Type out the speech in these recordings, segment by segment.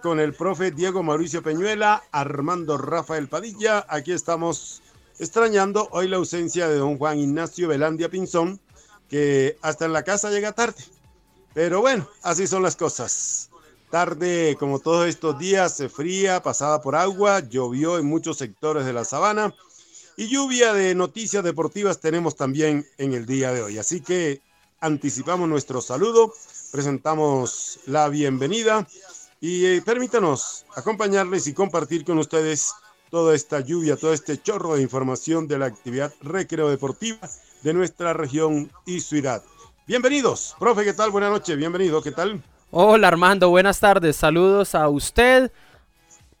con el profe Diego Mauricio Peñuela, Armando Rafael Padilla. Aquí estamos extrañando hoy la ausencia de don Juan Ignacio Velandia Pinzón, que hasta en la casa llega tarde. Pero bueno, así son las cosas. Tarde, como todos estos días, se fría, pasada por agua, llovió en muchos sectores de la sabana y lluvia de noticias deportivas tenemos también en el día de hoy. Así que anticipamos nuestro saludo, presentamos la bienvenida y eh, permítanos acompañarles y compartir con ustedes toda esta lluvia, todo este chorro de información de la actividad recreo deportiva de nuestra región y ciudad. Bienvenidos, profe, ¿qué tal? Buenas noches, bienvenido, ¿qué tal? Hola Armando, buenas tardes, saludos a usted,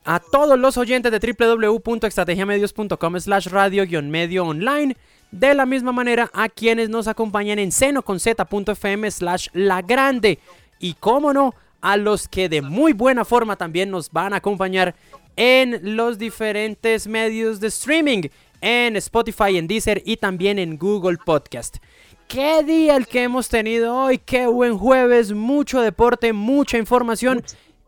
a todos los oyentes de www.estrategiamedios.com slash radio-medio online, de la misma manera a quienes nos acompañan en seno con z.fm slash la grande. Y cómo no, a los que de muy buena forma también nos van a acompañar en los diferentes medios de streaming, en Spotify, en Deezer y también en Google Podcast. Qué día el que hemos tenido hoy, qué buen jueves, mucho deporte, mucha información.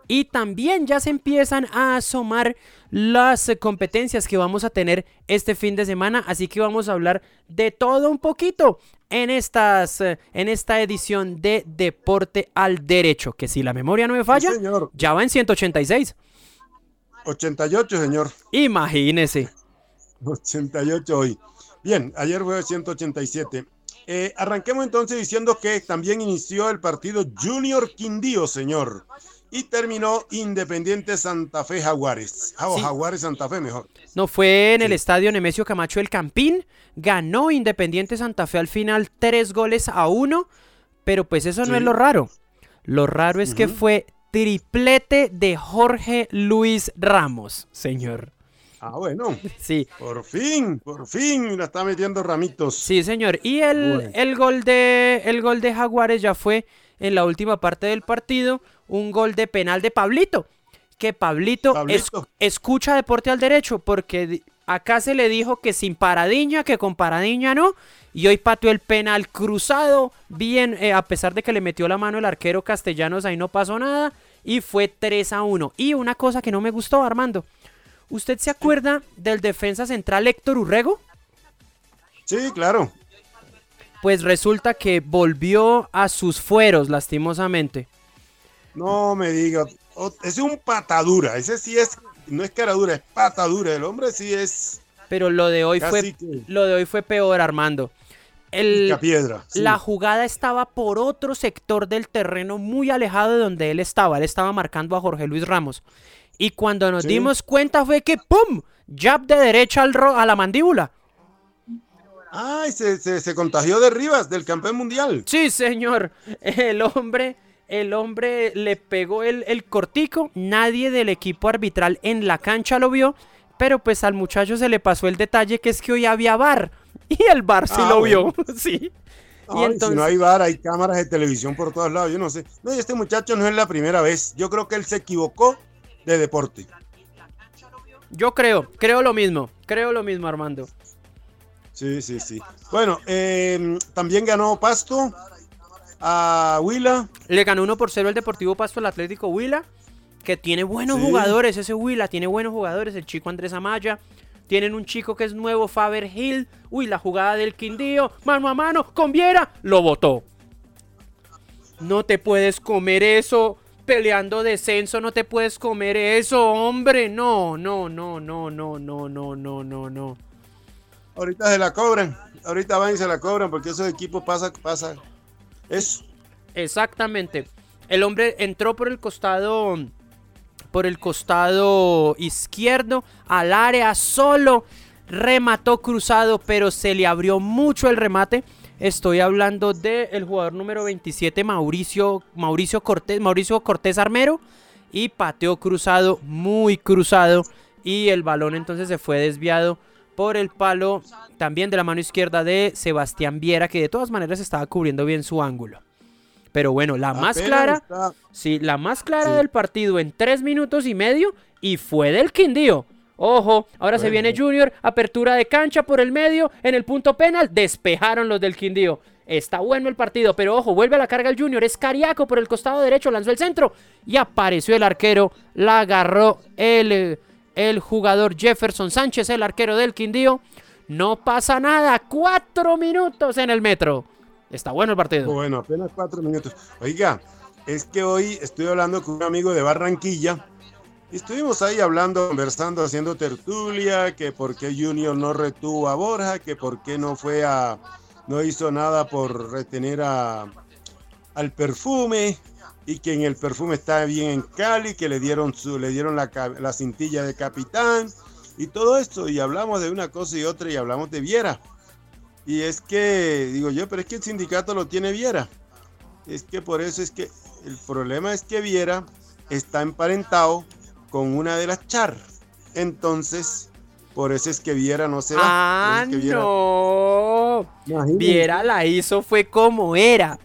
Y también ya se empiezan a asomar las competencias que vamos a tener este fin de semana, así que vamos a hablar de todo un poquito en, estas, eh, en esta edición de Deporte al Derecho, que si la memoria no me falla, ya va en 186. 88, señor. Imagínese. 88 hoy. Bien, ayer fue 187. Eh, arranquemos entonces diciendo que también inició el partido Junior Quindío, señor. Y terminó Independiente Santa Fe Jaguares. Ah, Jaguares Santa Fe, mejor. No, fue en el estadio Nemesio Camacho El Campín. Ganó Independiente Santa Fe al final tres goles a uno. Pero pues eso no es lo raro. Lo raro es que fue triplete de Jorge Luis Ramos, señor. Ah, bueno. Sí. Por fin, por fin la está metiendo ramitos. Sí, señor. Y el, el, gol de, el gol de Jaguares ya fue en la última parte del partido un gol de penal de Pablito. Que Pablito, escucha deporte al derecho, porque acá se le dijo que sin paradiña, que con paradiña no. Y hoy pateó el penal cruzado, bien, eh, a pesar de que le metió la mano el arquero Castellanos, ahí no pasó nada. Y fue 3 a 1. Y una cosa que no me gustó, Armando. ¿Usted se acuerda del defensa central Héctor Urrego? Sí, claro. Pues resulta que volvió a sus fueros, lastimosamente. No me diga, es un patadura, ese sí es, no es caradura, es patadura, el hombre sí es. Pero lo de hoy fue, lo de hoy fue peor, Armando. El, piedra, La jugada estaba por otro sector del terreno muy alejado de donde él estaba. Él estaba marcando a Jorge Luis Ramos. Y cuando nos dimos cuenta fue que ¡pum! Jab de derecha al a la mandíbula. Ay, se, se, se, contagió de Rivas, del campeón mundial. Sí, señor. El hombre el hombre le pegó el, el cortico, nadie del equipo arbitral en la cancha lo vio, pero pues al muchacho se le pasó el detalle que es que hoy había bar y el bar sí ah, lo vio, sí. y entonces... Si no hay bar, hay cámaras de televisión por todos lados, yo no sé. No, y este muchacho no es la primera vez, yo creo que él se equivocó de deporte. Yo creo, creo lo mismo, creo lo mismo Armando. Sí, sí, sí. Bueno, eh, también ganó Pasto, a Huila. Le ganó 1 por 0 el Deportivo Pasto al Atlético Huila, que tiene buenos jugadores, ese Huila tiene buenos jugadores, el chico Andrés Amaya. Tienen un chico que es nuevo, Faber Hill. Uy, la jugada del Quindío, mano a mano, con Viera, lo botó. No te puedes comer eso. Peleando descenso, no te puedes comer eso, hombre. No, no, no, no, no, no, no, no, no, no. Ahorita se la cobran. Ahorita van y se la cobran porque esos equipos pasan, pasa, eso. Exactamente. El hombre entró por el costado por el costado izquierdo al área solo, remató cruzado, pero se le abrió mucho el remate. Estoy hablando del jugador número 27, Mauricio, Mauricio, Cortés, Mauricio Cortés Armero, y pateó cruzado, muy cruzado, y el balón entonces se fue desviado por el palo también de la mano izquierda de Sebastián Viera, que de todas maneras estaba cubriendo bien su ángulo. Pero bueno, la más clara, sí, la más clara del partido en tres minutos y medio y fue del Quindío. Ojo, ahora se viene Junior, apertura de cancha por el medio, en el punto penal, despejaron los del Quindío. Está bueno el partido, pero ojo, vuelve a la carga el Junior. Es Cariaco por el costado derecho, lanzó el centro y apareció el arquero. La agarró el, el jugador Jefferson Sánchez, el arquero del Quindío. No pasa nada, cuatro minutos en el metro. Está bueno el partido. Bueno, apenas cuatro minutos. Oiga, es que hoy estoy hablando con un amigo de Barranquilla. Y estuvimos ahí hablando, conversando, haciendo tertulia, que por qué Junior no retuvo a Borja, que por qué no fue a, no hizo nada por retener a, al perfume y que en el perfume está bien en Cali, que le dieron, su, le dieron la, la cintilla de capitán y todo esto. Y hablamos de una cosa y otra y hablamos de Viera. Y es que, digo yo, pero es que el sindicato lo tiene Viera. Es que por eso es que el problema es que Viera está emparentado con una de las Char. Entonces, por eso es que Viera no se va. Ah, Es que Viera... no. Imagínate. Viera la hizo fue como era.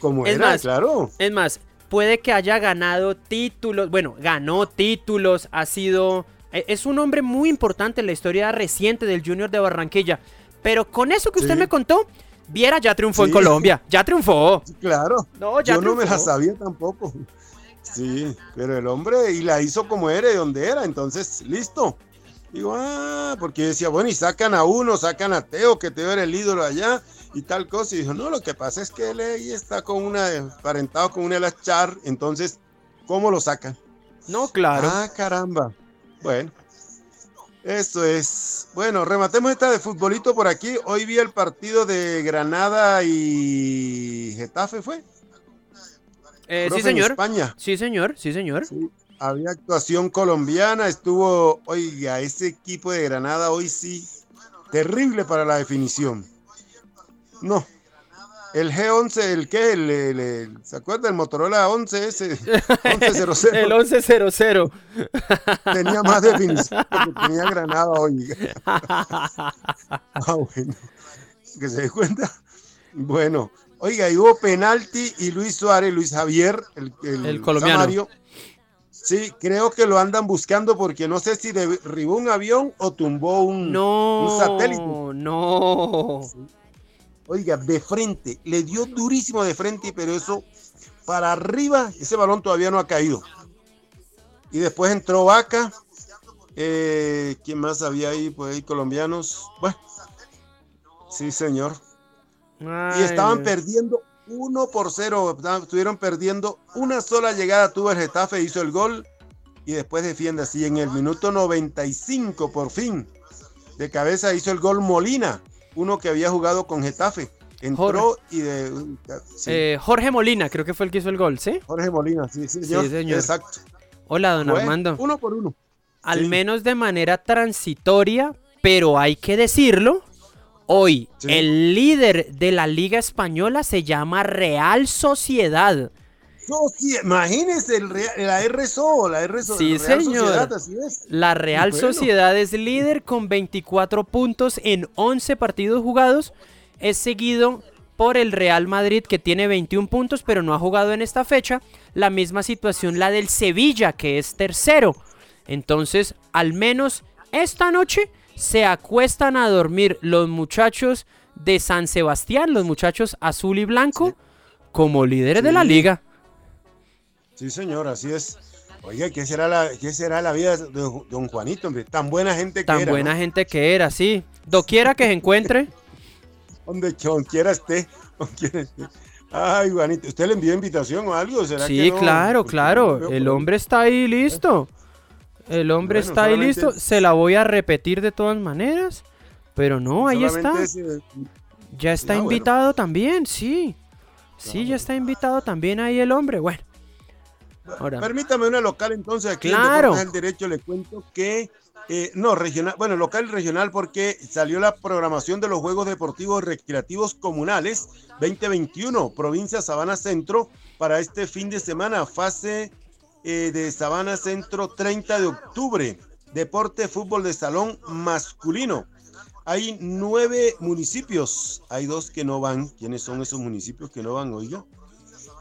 Como es era, más, claro. Es más, puede que haya ganado títulos. Bueno, ganó títulos, ha sido. e, Es un hombre muy importante en la historia reciente del Junior de Barranquilla. Pero con eso que usted Sí. me contó, Viera ya triunfó en. Colombia. Ya triunfó. Claro. No, ya Yo no me la triunfó. sabía tampoco. Sí, pero el hombre y la hizo como era, de donde era, entonces listo. Digo, ah, porque decía, bueno, y sacan a uno, sacan a Teo, que Teo era el ídolo allá y tal cosa. Y dijo, no, lo que pasa es que él ahí está con una, parentado con una de las char, entonces, ¿cómo lo sacan? No, claro. Ah, caramba. Bueno, eso es. Bueno, rematemos esta de futbolito por aquí. Hoy vi el partido de Granada y Getafe, ¿fue? Eh, sí, señor. España. Sí, señor. Sí, señor. Sí, había actuación colombiana, estuvo, oiga, ese equipo de Granada hoy sí, terrible para la definición. No, el G11, el qué, el, el- el- ¿se acuerda el Motorola 11 ese? 1100, El 1100. tenía más definición que tenía Granada hoy. Ah, bueno, que se dé cuenta. Bueno, oiga, y hubo penalti y Luis Suárez, Luis Javier, el, El colombiano. Samario, sí, creo que lo andan buscando porque no sé si derribó un avión o tumbó un, No. un satélite. No. Oiga, de frente, le dio durísimo de frente, pero eso para arriba, ese balón todavía no ha caído. Y después entró Vaca. Eh, ¿Quién más había ahí? Pues ahí colombianos. Bueno, sí, señor. Y estaban perdiendo 1 por 0. Estuvieron perdiendo una sola llegada. Tuvo el Getafe, hizo el gol. Y después defiende así. En el minuto 95, por fin. De cabeza hizo el gol Molina. Uno que había jugado con Getafe. Entró y de. sí, eh, Jorge Molina, creo que fue el que hizo el gol, ¿sí? Jorge Molina, sí, sí, señor. Sí, señor. Exacto. Hola, don Armando. Uno por uno. Al sí. menos de manera transitoria, pero hay que decirlo. Hoy, Sí. el líder de la Liga Española se llama Real Sociedad. Real- la RSO, la RSO. Sí, Real señor. Sociedad, así es. La Real Bueno. Sociedad es líder con 24 puntos en 11 partidos jugados. Es seguido por el Real Madrid que tiene 21 puntos pero no ha jugado en esta fecha. La misma situación la del Sevilla que es tercero. Entonces, al menos esta noche se acuestan a dormir los muchachos de San Sebastián, los muchachos azul y blanco, como líderes de la liga. Sí, señor, así es. Oiga, ¿qué será la, qué será la vida de don- Juanito, hombre? Tan buena gente que Tan era. buena ¿no? gente que era, sí. Doquiera que se encuentre. Donde don quiera esté, donde quiera esté. Ay, Juanito, ¿usted le envió invitación o algo? ¿Será Sí, que no? claro, claro. El hombre está ahí listo. El hombre Bueno, está ahí listo. Se la voy a repetir de todas maneras. Pero no, ahí está. Ya está Ah, bueno. invitado también, sí. Sí, ya está invitado también ahí el hombre. Bueno. Ahora, Permítame una local entonces aquí en Claro. Deportes al Derecho le cuento que eh, no regional, bueno local y regional porque salió la programación de los Juegos Deportivos Recreativos Comunales 2021 provincia Sabana Centro para este fin de semana fase eh, de Sabana Centro 30 de octubre. Deporte fútbol de salón masculino. Hay nueve municipios. Hay dos que no van. Quiénes son esos municipios que no van oiga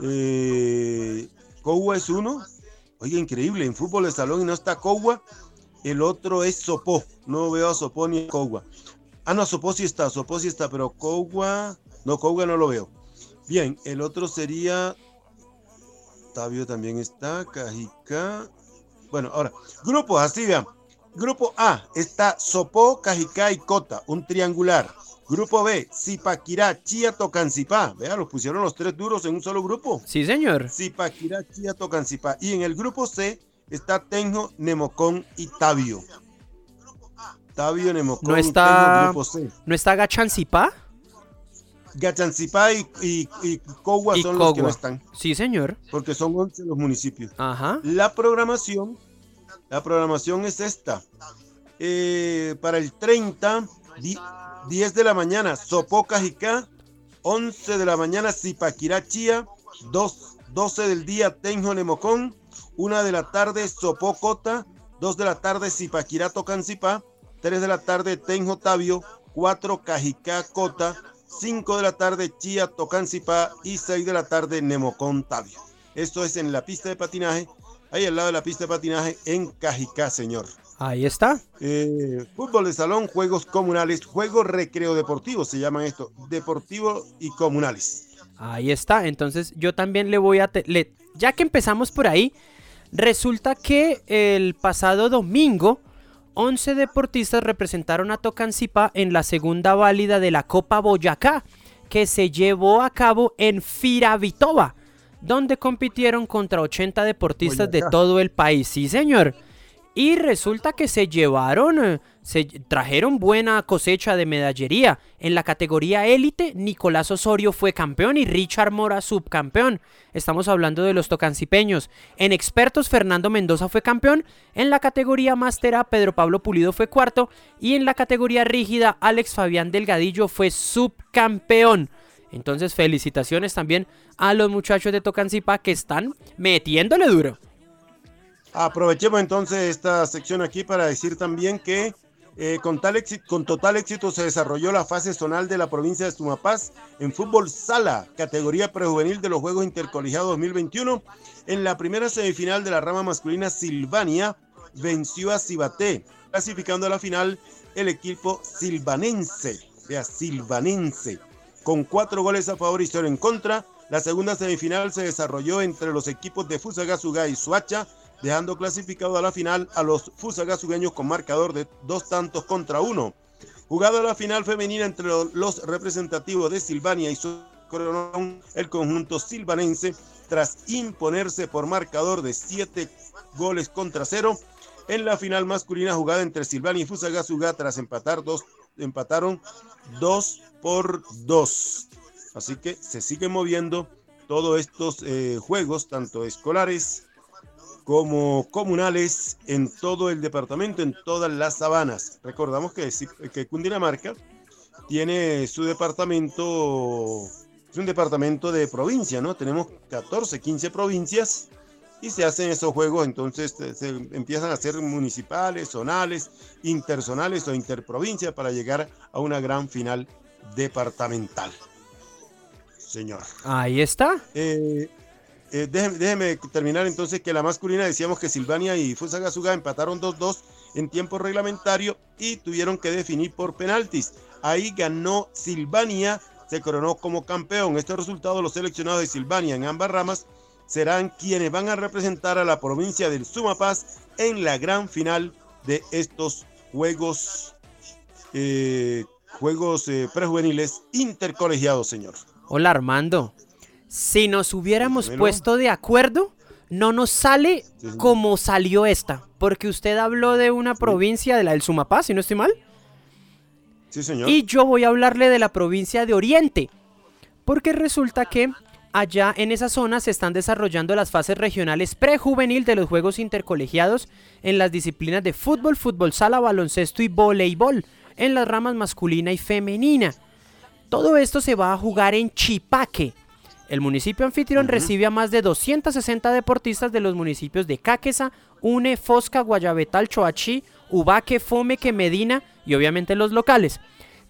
eh, Cogua es uno. Oye, increíble, en fútbol de salón y no está Cogua. El otro es Sopó. No veo a Sopó ni a Cogua. Ah, no, Soposi está, Soposi está, pero Cogua, no, Cogua no lo veo. Bien, el otro sería, Tabio también está, Cajica. Bueno, ahora, grupo, así vean. Grupo A está Sopó, Cajicá y Cota, un triangular. Grupo B, Zipaquirá, Chía, Tocancipá. Vea, los pusieron los tres duros en un solo grupo. Sí, señor. Zipaquirá, Chía, Tocancipá. Y en el grupo C está Tenjo, Nemocón y Tabio. Tabio, Nemocón, no está, grupo C. ¿No está Gachancipá? Gachancipá y, y, y Cogua Y son los que no están, Sí, señor. porque son 11 los municipios. Ajá. La programación, la programación es esta. Eh, para el 30, di- 10 de la mañana, Sopó Cajicá, 11 de la mañana, Zipaquirá Chía, 2, 12 del día, Tenjo Nemocón, 1 de la tarde, Sopó Cota, 2 de la tarde, Zipaquirá Tocancipá, 3 de la tarde, Tenjo Tabio, 4 Cajicá Cota, 5 de la tarde, Chía Tocancipá y 6 de la tarde, Nemocón Tabio. Esto es en la pista de patinaje, ahí al lado de la pista de patinaje en Cajicá, señor. Ahí está. Eh, fútbol de salón, juegos comunales, juegos recreo deportivos, se llaman esto, deportivos y comunales. Ahí está. Entonces yo también le voy a... le- ya que empezamos por ahí, resulta que el pasado domingo 11 deportistas representaron a Tocancipá en la segunda válida de la Copa Boyacá, que se llevó a cabo en Firavitoba, donde compitieron contra 80 deportistas de todo el país. Sí, señor. Y resulta que se llevaron, eh, se trajeron buena cosecha de medallería. En la categoría élite, Nicolás Osorio fue campeón y Richard Mora subcampeón. Estamos hablando de los tocancipeños. En expertos, Fernando Mendoza fue campeón. En la categoría máster A, Pedro Pablo Pulido fue cuarto. Y en la categoría rígida, Alex Fabián Delgadillo fue subcampeón. Entonces, felicitaciones también a los muchachos de Tocancipá que están metiéndole duro. Aprovechemos entonces esta sección aquí para decir también que eh, con, tal éxito, con total éxito se desarrolló la fase zonal de la provincia de Sumapaz en fútbol sala, categoría prejuvenil de los Juegos Intercolegiados 2021. En la primera semifinal de la rama masculina, Silvania venció a Cibaté, clasificando a la final el equipo silvanense, vea, silvanense, con cuatro goles a favor y cero en contra. La segunda semifinal se desarrolló entre los equipos de Fusagasugá y Suacha, dejando clasificado a la final a los fusagasugueños con marcador de dos tantos contra uno. Jugada la final femenina entre lo- los representativos de Silvania y su el conjunto silvanense tras imponerse por marcador de siete goles contra cero. En la final masculina jugada entre Silvania y Fusagasugá tras empatar dos, empataron dos por dos. Así que se siguen moviendo todos estos eh, juegos, tanto escolares como comunales en todo el departamento, en todas las sabanas. Recordamos que, que Cundinamarca tiene su departamento, es un departamento de provincia, ¿no? Tenemos 14, 15 provincias y se hacen esos juegos, entonces se, se empiezan a ser municipales, zonales, interzonales o interprovincias para llegar a una gran final departamental. Señor. Ahí está. Eh, eh, déjeme, terminar entonces que la masculina decíamos que Silvania y Fusagasugá empataron 2-2 en tiempo reglamentario y tuvieron que definir por penaltis. Ahí ganó Silvania, se coronó como campeón. Estos resultados, los seleccionados de Silvania en ambas ramas, serán quienes van a representar a la provincia del Sumapaz en la gran final de estos Juegos, eh, juegos eh, prejuveniles intercolegiados, señor. Hola Armando. Si nos hubiéramos puesto de acuerdo, no nos sale como salió esta. Porque usted habló de una provincia de la del Sumapaz, si no estoy mal. Sí, señor. Y yo voy a hablarle de la provincia de Oriente. Porque resulta que allá en esa zona se están desarrollando las fases regionales prejuvenil de los Juegos Intercolegiados en las disciplinas de fútbol, fútbol sala, baloncesto y voleibol, en las ramas masculina y femenina. Todo esto se va a jugar en Chipaque. El municipio anfitrión recibe a más de 260 deportistas de los municipios de Cáqueza, Une, Fosca, Guayabetal, Choachí, Ubaque, Fomeque, Medina y obviamente los locales.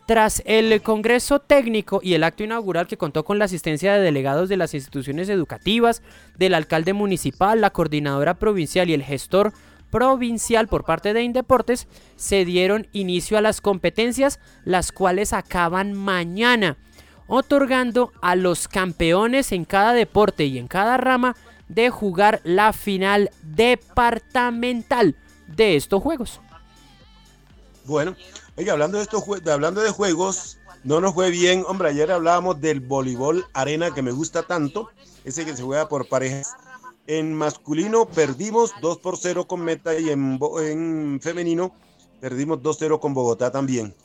Tras el Congreso Técnico y el acto inaugural que contó con la asistencia de delegados de las instituciones educativas, del alcalde municipal, la coordinadora provincial y el gestor provincial por parte de Indeportes, se dieron inicio a las competencias, las cuales acaban mañana, otorgando a los campeones en cada deporte y en cada rama de jugar la final departamental de estos juegos. Bueno, oiga, hablando de estos hablando de juegos, no nos fue bien. Hombre, ayer hablábamos del voleibol arena que me gusta tanto, ese que se juega por parejas. En masculino perdimos 2 por 0 con Meta y en, en femenino perdimos 2-0 con Bogotá también.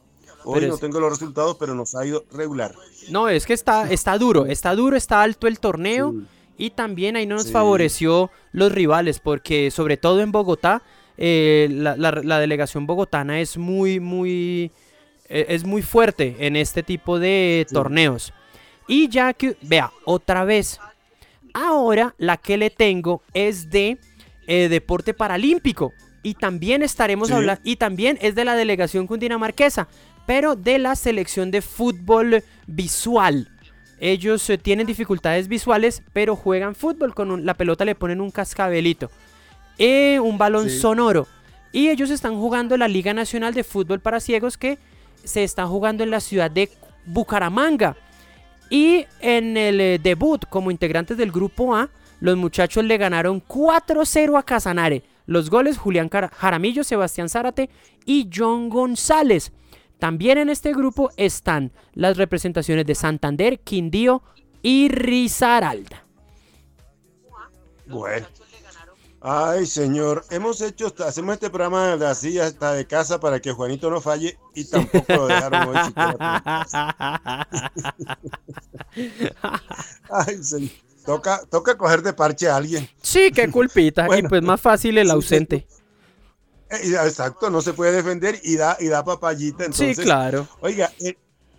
Hoy no tengo los resultados, pero nos ha ido regular. No, es que está, está duro, está duro, está alto el torneo y también ahí no nos favoreció los rivales, porque sobre todo en Bogotá, eh, la, delegación bogotana es muy, muy, eh, es muy fuerte en este tipo de torneos. Y ya que, vea, otra vez, ahora la que le tengo es de eh, deporte paralímpico. Y también estaremos hablando, y también es de la delegación cundinamarquesa, pero de la selección de fútbol visual. Ellos eh, tienen dificultades visuales, pero juegan fútbol. Con la pelota le ponen un cascabelito. Eh, un balón sonoro. Y ellos están jugando la Liga Nacional de Fútbol para Ciegos que se está jugando en la ciudad de Bucaramanga. Y en el eh, debut como integrantes del grupo A, los muchachos le ganaron 4-0 a Casanare. Los goles Julián Jaramillo, Sebastián Zárate y John González. También en este grupo están las representaciones de Santander, Quindío y Risaralda. Bueno. Ay, señor, hemos hecho, hacemos este programa de así hasta de casa para que Juanito no falle y tampoco lo dejaron hoy. Ay, señor. Toca, toca coger de parche a alguien. Sí, qué culpita. y pues más fácil el ausente. Eh, exacto, no se puede defender y da, y da papayita. Entonces, sí, claro. Oiga,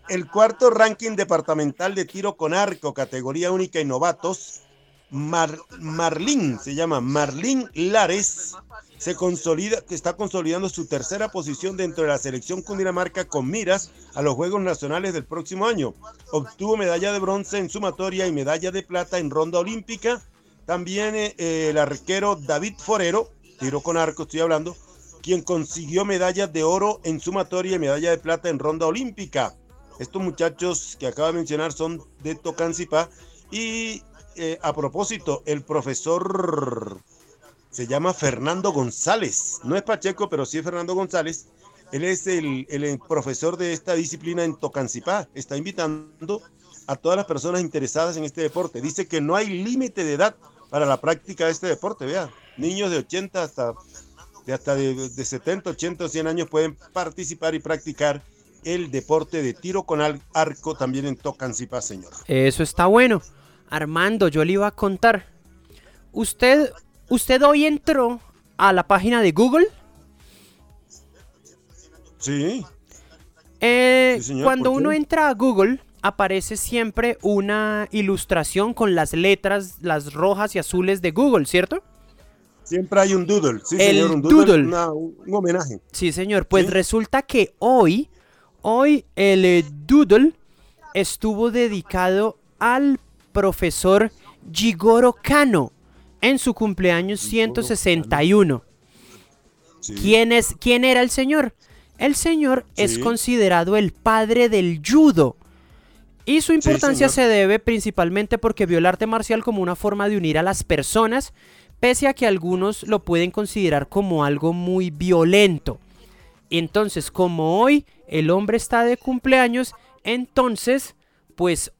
el, cuarto ranking departamental de tiro con arco, categoría única y novatos, Marlín, se llama Marlín Lares, se consolida, está consolidando su tercera posición dentro de la selección Cundinamarca con miras a los Juegos Nacionales del próximo año. Obtuvo medalla de bronce en sumatoria y medalla de plata en ronda olímpica. También eh, el arquero David Forero, tiro con arco estoy hablando, quien consiguió medallas de oro en sumatoria y medalla de plata en ronda olímpica. Estos muchachos que acaba de mencionar son de Tocancipá y eh, a propósito, el profesor se llama Fernando González. No es Pacheco, pero sí es Fernando González. Él es el, el profesor de esta disciplina en Tocancipá. Está invitando a todas las personas interesadas en este deporte. Dice que no hay límite de edad para la práctica de este deporte. Vea, niños de 80 hasta de hasta de, 70, 80 o 100 años pueden participar y practicar el deporte de tiro con arco también en Tocancipá, señor. Eso está bueno. Armando, yo le iba a contar. Usted, usted hoy entró a la página de Google. Sí. Eh, cuando uno entra a Google, aparece siempre una ilustración con las letras, las rojas y azules de Google, ¿cierto? Siempre hay un doodle, sí, el señor, un doodle. un homenaje. Sí, señor. Pues resulta que hoy, hoy el eh, doodle estuvo dedicado al profesor Jigoro Kano en su cumpleaños 161. ¿Quién, es, ¿Quién era el señor? El señor es considerado el padre del judo. Y su importancia se debe principalmente porque vio el arte marcial como una forma de unir a las personas pese a que algunos lo pueden considerar como algo muy violento. Entonces, como hoy el hombre está de cumpleaños, entonces, pues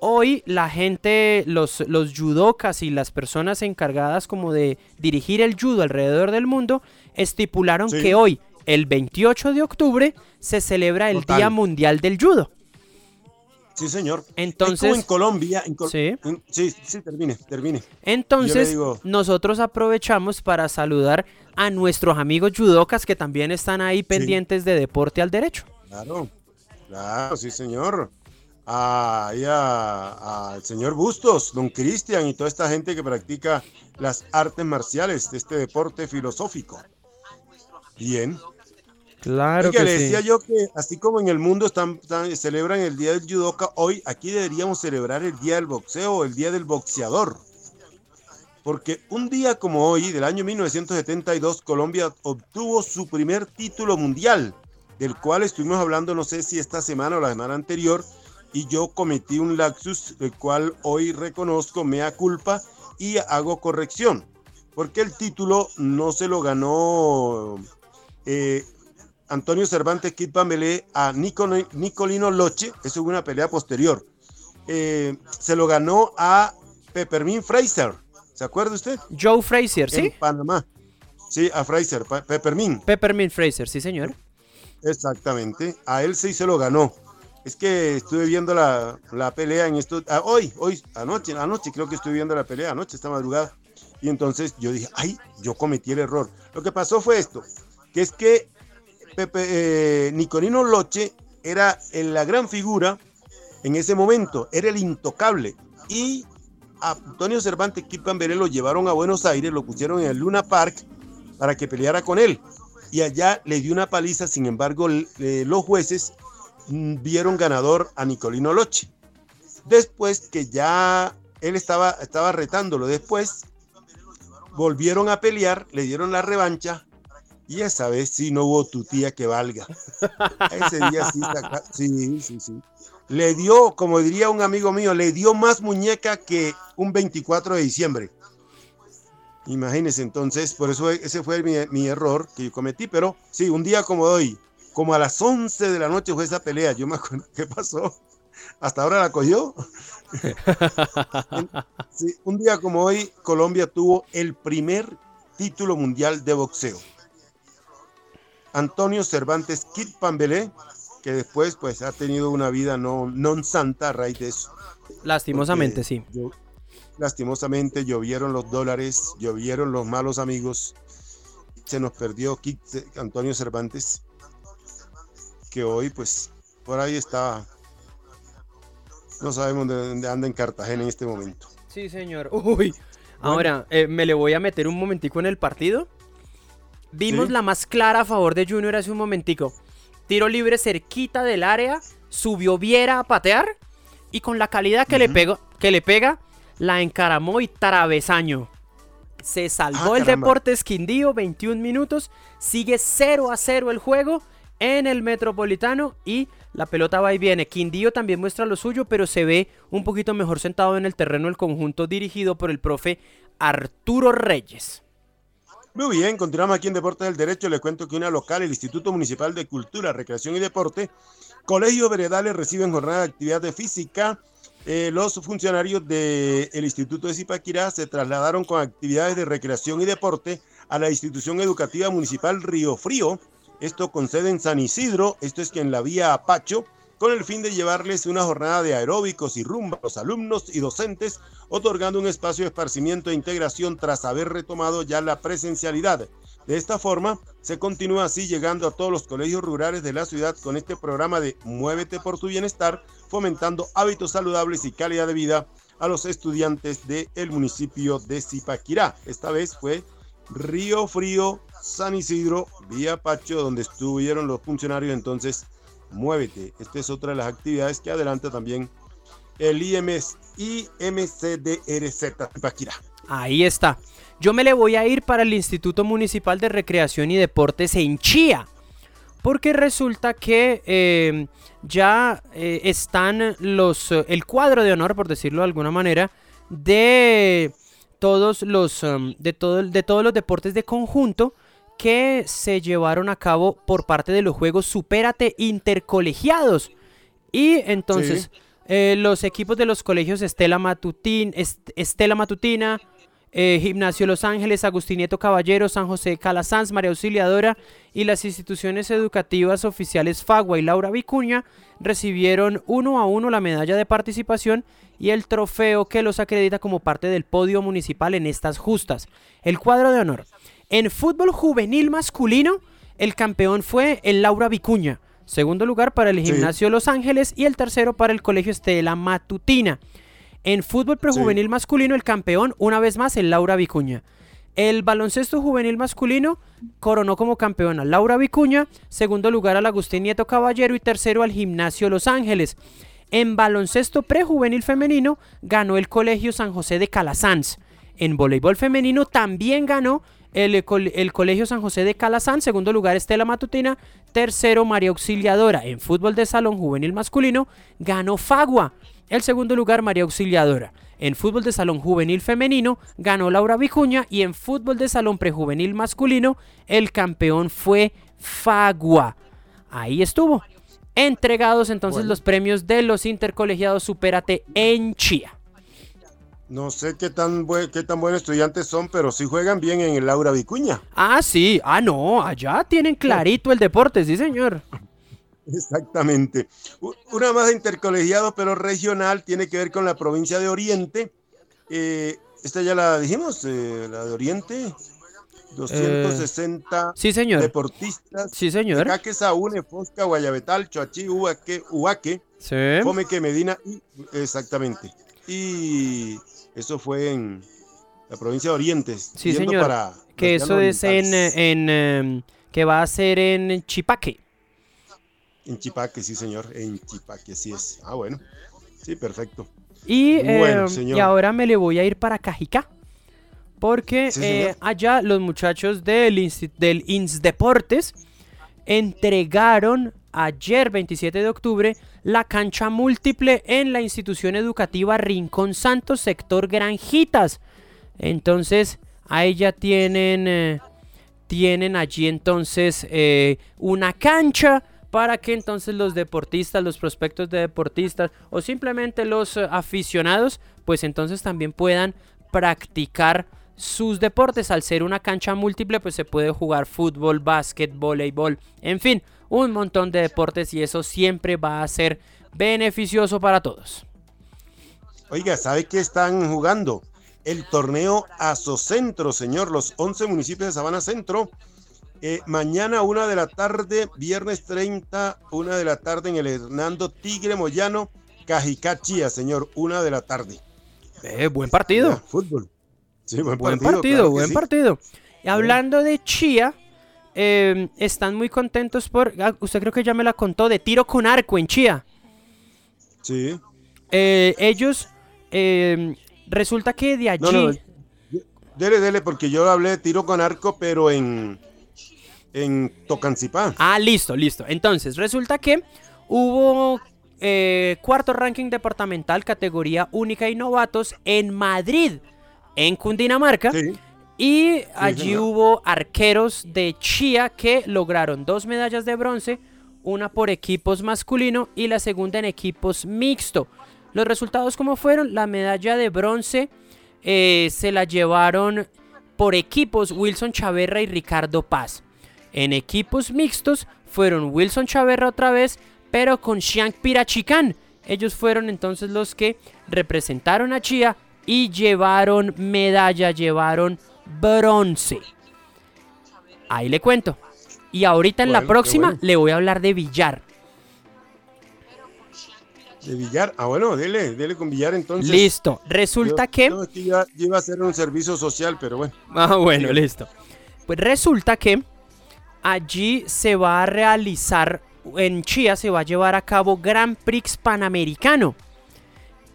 hoy la gente, los, los judokas y las personas encargadas como de dirigir el judo alrededor del mundo, estipularon que hoy, el 28 de octubre, se celebra el Día Mundial del Judo. Sí, señor. Entonces. en Colombia. sí. sí, sí, termine, termine. Entonces, nosotros aprovechamos para saludar a nuestros amigos judocas que también están ahí pendientes de deporte al derecho. Claro, claro, sí, señor. Ahí al señor Bustos, don Cristian y toda esta gente que practica las artes marciales de este deporte filosófico. Bien. Claro que, le decía yo que así como en el mundo están, celebran el día del judoka, hoy aquí deberíamos celebrar el día del boxeo el día del boxeador. porque un día como hoy, del año 1972, Colombia obtuvo su primer título mundial, del cual estuvimos hablando, no sé si esta semana o la semana anterior, y yo cometí un lapsus, el cual hoy reconozco, mea culpa y hago corrección, porque el título no se lo ganó eh, Antonio Cervantes Kid Pambelé a Nicolino Loche, eso fue una pelea posterior. Eh, se lo ganó a Peppermint Fraser, ¿se acuerda usted? Joe Fraser, ¿sí? En Panamá. Sí, a Fraser, Peppermint. Peppermint Fraser, sí, señor. Exactamente, a él sí se lo ganó. Es que estuve viendo la, pelea en esto, ah, hoy, hoy, anoche, anoche creo que estuve viendo la pelea, anoche, esta madrugada. Y entonces yo dije, ay, yo cometí el error. Lo que pasó fue esto, que es que Pepe, eh, Nicolino Loche era la gran figura en ese momento, era el intocable. Y a Antonio Cervantes Kipamberé lo llevaron a Buenos Aires, lo pusieron en el Luna Park para que peleara con él. Y allá le dio una paliza, sin embargo, los jueces mm, vieron ganador a Nicolino Loche. Después que ya él estaba retándolo, después volvieron a pelear, le dieron la revancha y esa vez sí no hubo tu tía que valga. Ese día sí, sí, sí, sí. Le dio, como diría un amigo mío, le dio más muñeca que un 24 de diciembre. Imagínense, entonces, por eso ese fue mi, error que yo cometí, pero sí, un día como hoy, como a las 11 de la noche fue esa pelea, yo me acuerdo, ¿qué pasó? Hasta ahora la cogió. sí, un día como hoy, Colombia tuvo el primer título mundial de boxeo. Antonio Cervantes Kid Pambelé, que después pues ha tenido una vida no non santa a raíz de eso. Lastimosamente, sí. lastimosamente llovieron los dólares, llovieron los malos amigos. Se nos perdió Kid Antonio Cervantes, que hoy pues por ahí está. No sabemos dónde anda en Cartagena en este momento. Sí, señor. Uy. Ahora, eh, me le voy a meter un momentico en el partido Vimos la más clara a favor de Junior hace un momentico. Tiro libre cerquita del área, subió Viera a patear y con la calidad que, le, pegó, que le pega, la encaramó y travesaño. Se salvó ah, el Deportes Quindío, 21 minutos, sigue 0 a 0 el juego en el Metropolitano y la pelota va y viene. Quindío también muestra lo suyo, pero se ve un poquito mejor sentado en el terreno el conjunto dirigido por el profe Arturo Reyes. Muy bien, continuamos aquí en Deportes del Derecho. Le cuento que una local, el Instituto Municipal de Cultura, Recreación y Deporte, Colegios Veredales reciben jornada de actividad de física. Eh, los funcionarios del Instituto de Zipaquirá se trasladaron con actividades de recreación y deporte a la institución educativa municipal Río Frío. Esto con sede en San Isidro, esto es que en la vía Apacho, con el fin de llevarles una jornada de aeróbicos y rumba a los alumnos y docentes, otorgando un espacio de esparcimiento e integración tras haber retomado ya la presencialidad. De esta forma, se continúa así llegando a todos los colegios rurales de la ciudad con este programa de Muévete por tu bienestar, fomentando hábitos saludables y calidad de vida a los estudiantes del municipio de Zipaquirá. Esta vez fue Río Frío, San Isidro, Vía Pacho, donde estuvieron los funcionarios entonces Muévete. Esta es otra de las actividades que adelanta también el IMS, IMCDRZ. Ahí está. Yo me le voy a ir para el Instituto Municipal de Recreación y Deportes en Chía. Porque resulta que eh, ya eh, están los. el cuadro de honor, por decirlo de alguna manera, de todos los. Um, de, todo, de todos los deportes de conjunto que se llevaron a cabo por parte de los juegos Supérate Intercolegiados. Y entonces eh, los equipos de los colegios Estela, Matutín, Estela Matutina, eh, Gimnasio Los Ángeles, Agustinieto Caballero, San José Calasanz, María Auxiliadora y las instituciones educativas oficiales Fagua y Laura Vicuña recibieron uno a uno la medalla de participación y el trofeo que los acredita como parte del podio municipal en estas justas. El cuadro de honor en fútbol juvenil masculino, el campeón fue el Laura Vicuña. Segundo lugar para el Gimnasio Los Ángeles y el tercero para el Colegio Estela Matutina. En fútbol prejuvenil masculino, el campeón, una vez más, el Laura Vicuña. El baloncesto juvenil masculino coronó como campeón a Laura Vicuña, segundo lugar al Agustín Nieto Caballero y tercero al Gimnasio Los Ángeles. En baloncesto prejuvenil femenino ganó el Colegio San José de Calasanz. En voleibol femenino también ganó el, el, Colegio San José de Calazán, segundo lugar Estela Matutina, tercero María Auxiliadora. En fútbol de salón juvenil masculino ganó Fagua, el segundo lugar María Auxiliadora. En fútbol de salón juvenil femenino ganó Laura Vicuña y en fútbol de salón prejuvenil masculino el campeón fue Fagua. Ahí estuvo. Entregados entonces los premios de los intercolegiados Supérate en Chía. No sé qué tan, qué tan buenos estudiantes son, pero sí juegan bien en el Laura Vicuña. Ah, sí. Ah, no. Allá tienen clarito el deporte, sí, señor. Exactamente. Una más de intercolegiado, pero regional, tiene que ver con la provincia de Oriente. Eh, esta ya la dijimos, eh, la de Oriente. 260 eh, sí, señor. deportistas. Sí, señor. Caque, Saúne, Fosca, Guayabetal, Choachí, Uaque, Uaque, sí. Fomeque, Medina, exactamente. Y eso fue en la provincia de Oriente. Sí, señor. que eso es en, en em, que va a ser en Chipaque. En Chipaque, sí, señor. En Chipaque, así es. Ah, bueno. Sí, perfecto. Y, em, y ahora me le voy a ir para Cajicá. Porque eh, allá los muchachos del, del INS Deportes entregaron ayer 27 de octubre la cancha múltiple en la institución educativa Rincón Santos, sector Granjitas. Entonces, ahí ya tienen, eh, tienen allí entonces eh, una cancha para que entonces los deportistas, los prospectos de deportistas o simplemente los eh, aficionados, pues entonces también puedan practicar sus deportes. Al ser una cancha múltiple, pues se puede jugar fútbol, básquet, voleibol, en fin, un montón de deportes y eso siempre va a ser beneficioso para todos. Oiga, ¿sabe qué están jugando? El torneo Asocentro, señor, los 11 municipios de Sabana Centro. Eh, mañana, una de la tarde, viernes 30, una de la tarde en el Hernando Tigre Moyano, Cajicachía, señor, una de la tarde. Eh, buen partido. fútbol. Sí, buen, partido. Buen partido, Y hablando de Chía, Em, están muy contentos por. Ah, usted creo que ya me la contó, de tiro con arco en Chía. Sí. Eh, ellos. Em, resulta que de allí. dele, dele, porque yo hablé de tiro con arco, pero en. En Tocancipá. Ah, listo, listo. Entonces, resulta que hubo eh, cuarto ranking departamental, categoría única y novatos en Madrid, en Cundinamarca. Sí. Y allí hubo arqueros de Chía que lograron dos medallas de bronce, una por equipos masculino y la segunda en equipos mixto. Los resultados como fueron, la medalla de bronce eh, se la llevaron por equipos Wilson Chaverra y Ricardo Paz. En equipos mixtos fueron Wilson Chaverra otra vez, pero con Xiang Pirachicán. Ellos fueron entonces los que representaron a Chía y llevaron medalla, llevaron bronce. Ahí le cuento. Y ahorita en la próxima le voy a hablar de billar. De billar. Ah, bueno, dele, dele con billar entonces. Listo. Resulta que. No, iba, a hacer un servicio social, pero bueno. Ah, bueno, listo. Pues resulta que allí se va a realizar, en Chía se va a llevar a cabo Grand Prix Panamericano.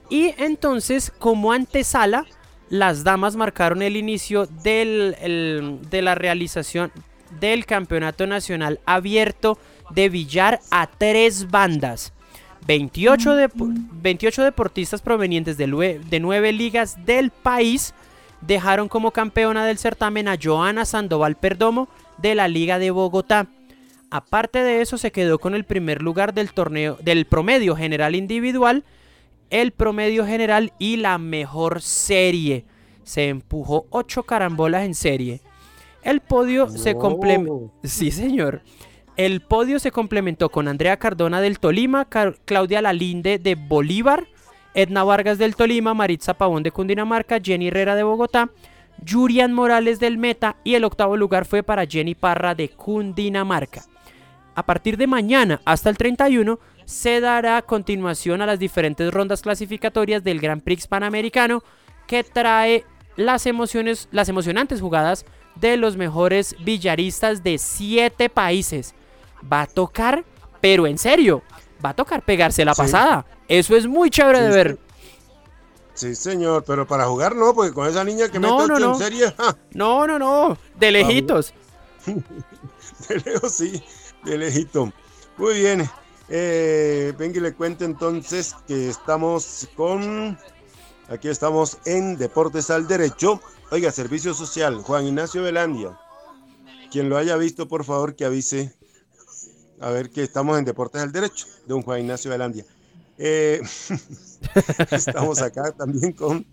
Y entonces, como antesala, las damas marcaron el inicio del, de la realización del Campeonato Nacional Abierto de Billar a tres bandas. 28, de, 28 deportistas provenientes de, de nueve ligas del país dejaron como campeona del certamen a Joana Sandoval Perdomo de la Liga de Bogotá. Aparte de eso, se quedó con el primer lugar del torneo del promedio general individual el promedio general y la mejor serie. Se empujó 8 carambolas en serie. El podio se complementó. Sí, señor. El podio se complementó con Andrea Cardona del Tolima, Claudia Lalinde de Bolívar, Edna Vargas del Tolima, Maritza Pavón de Cundinamarca, Jenny Herrera de Bogotá, Yurian Morales del Meta y el octavo lugar fue para Jenny Parra de Cundinamarca. A partir de mañana hasta el 31 se dará continuación a las diferentes rondas clasificatorias del Grand Prix Panamericano que trae las emociones, las emocionantes jugadas de los mejores billaristas de siete países. Va a tocar, pero en serio, va a tocar pegarse la pasada. Eso es muy chévere de ver. Sí, señor, pero para jugar no, porque con esa niña que No, mete no, en serie, ¡ja! No, no, no. De lejitos. de lejos sí, de lejito. Muy bien. Eh, venga y le cuento entonces que estamos con. Aquí estamos en Deportes al Derecho. Oiga, Servicio Social, Juan Ignacio Velandia. Quien lo haya visto, por favor, que avise. A ver que estamos en Deportes al Derecho, de un Juan Ignacio Velandia. Eh, estamos acá también con.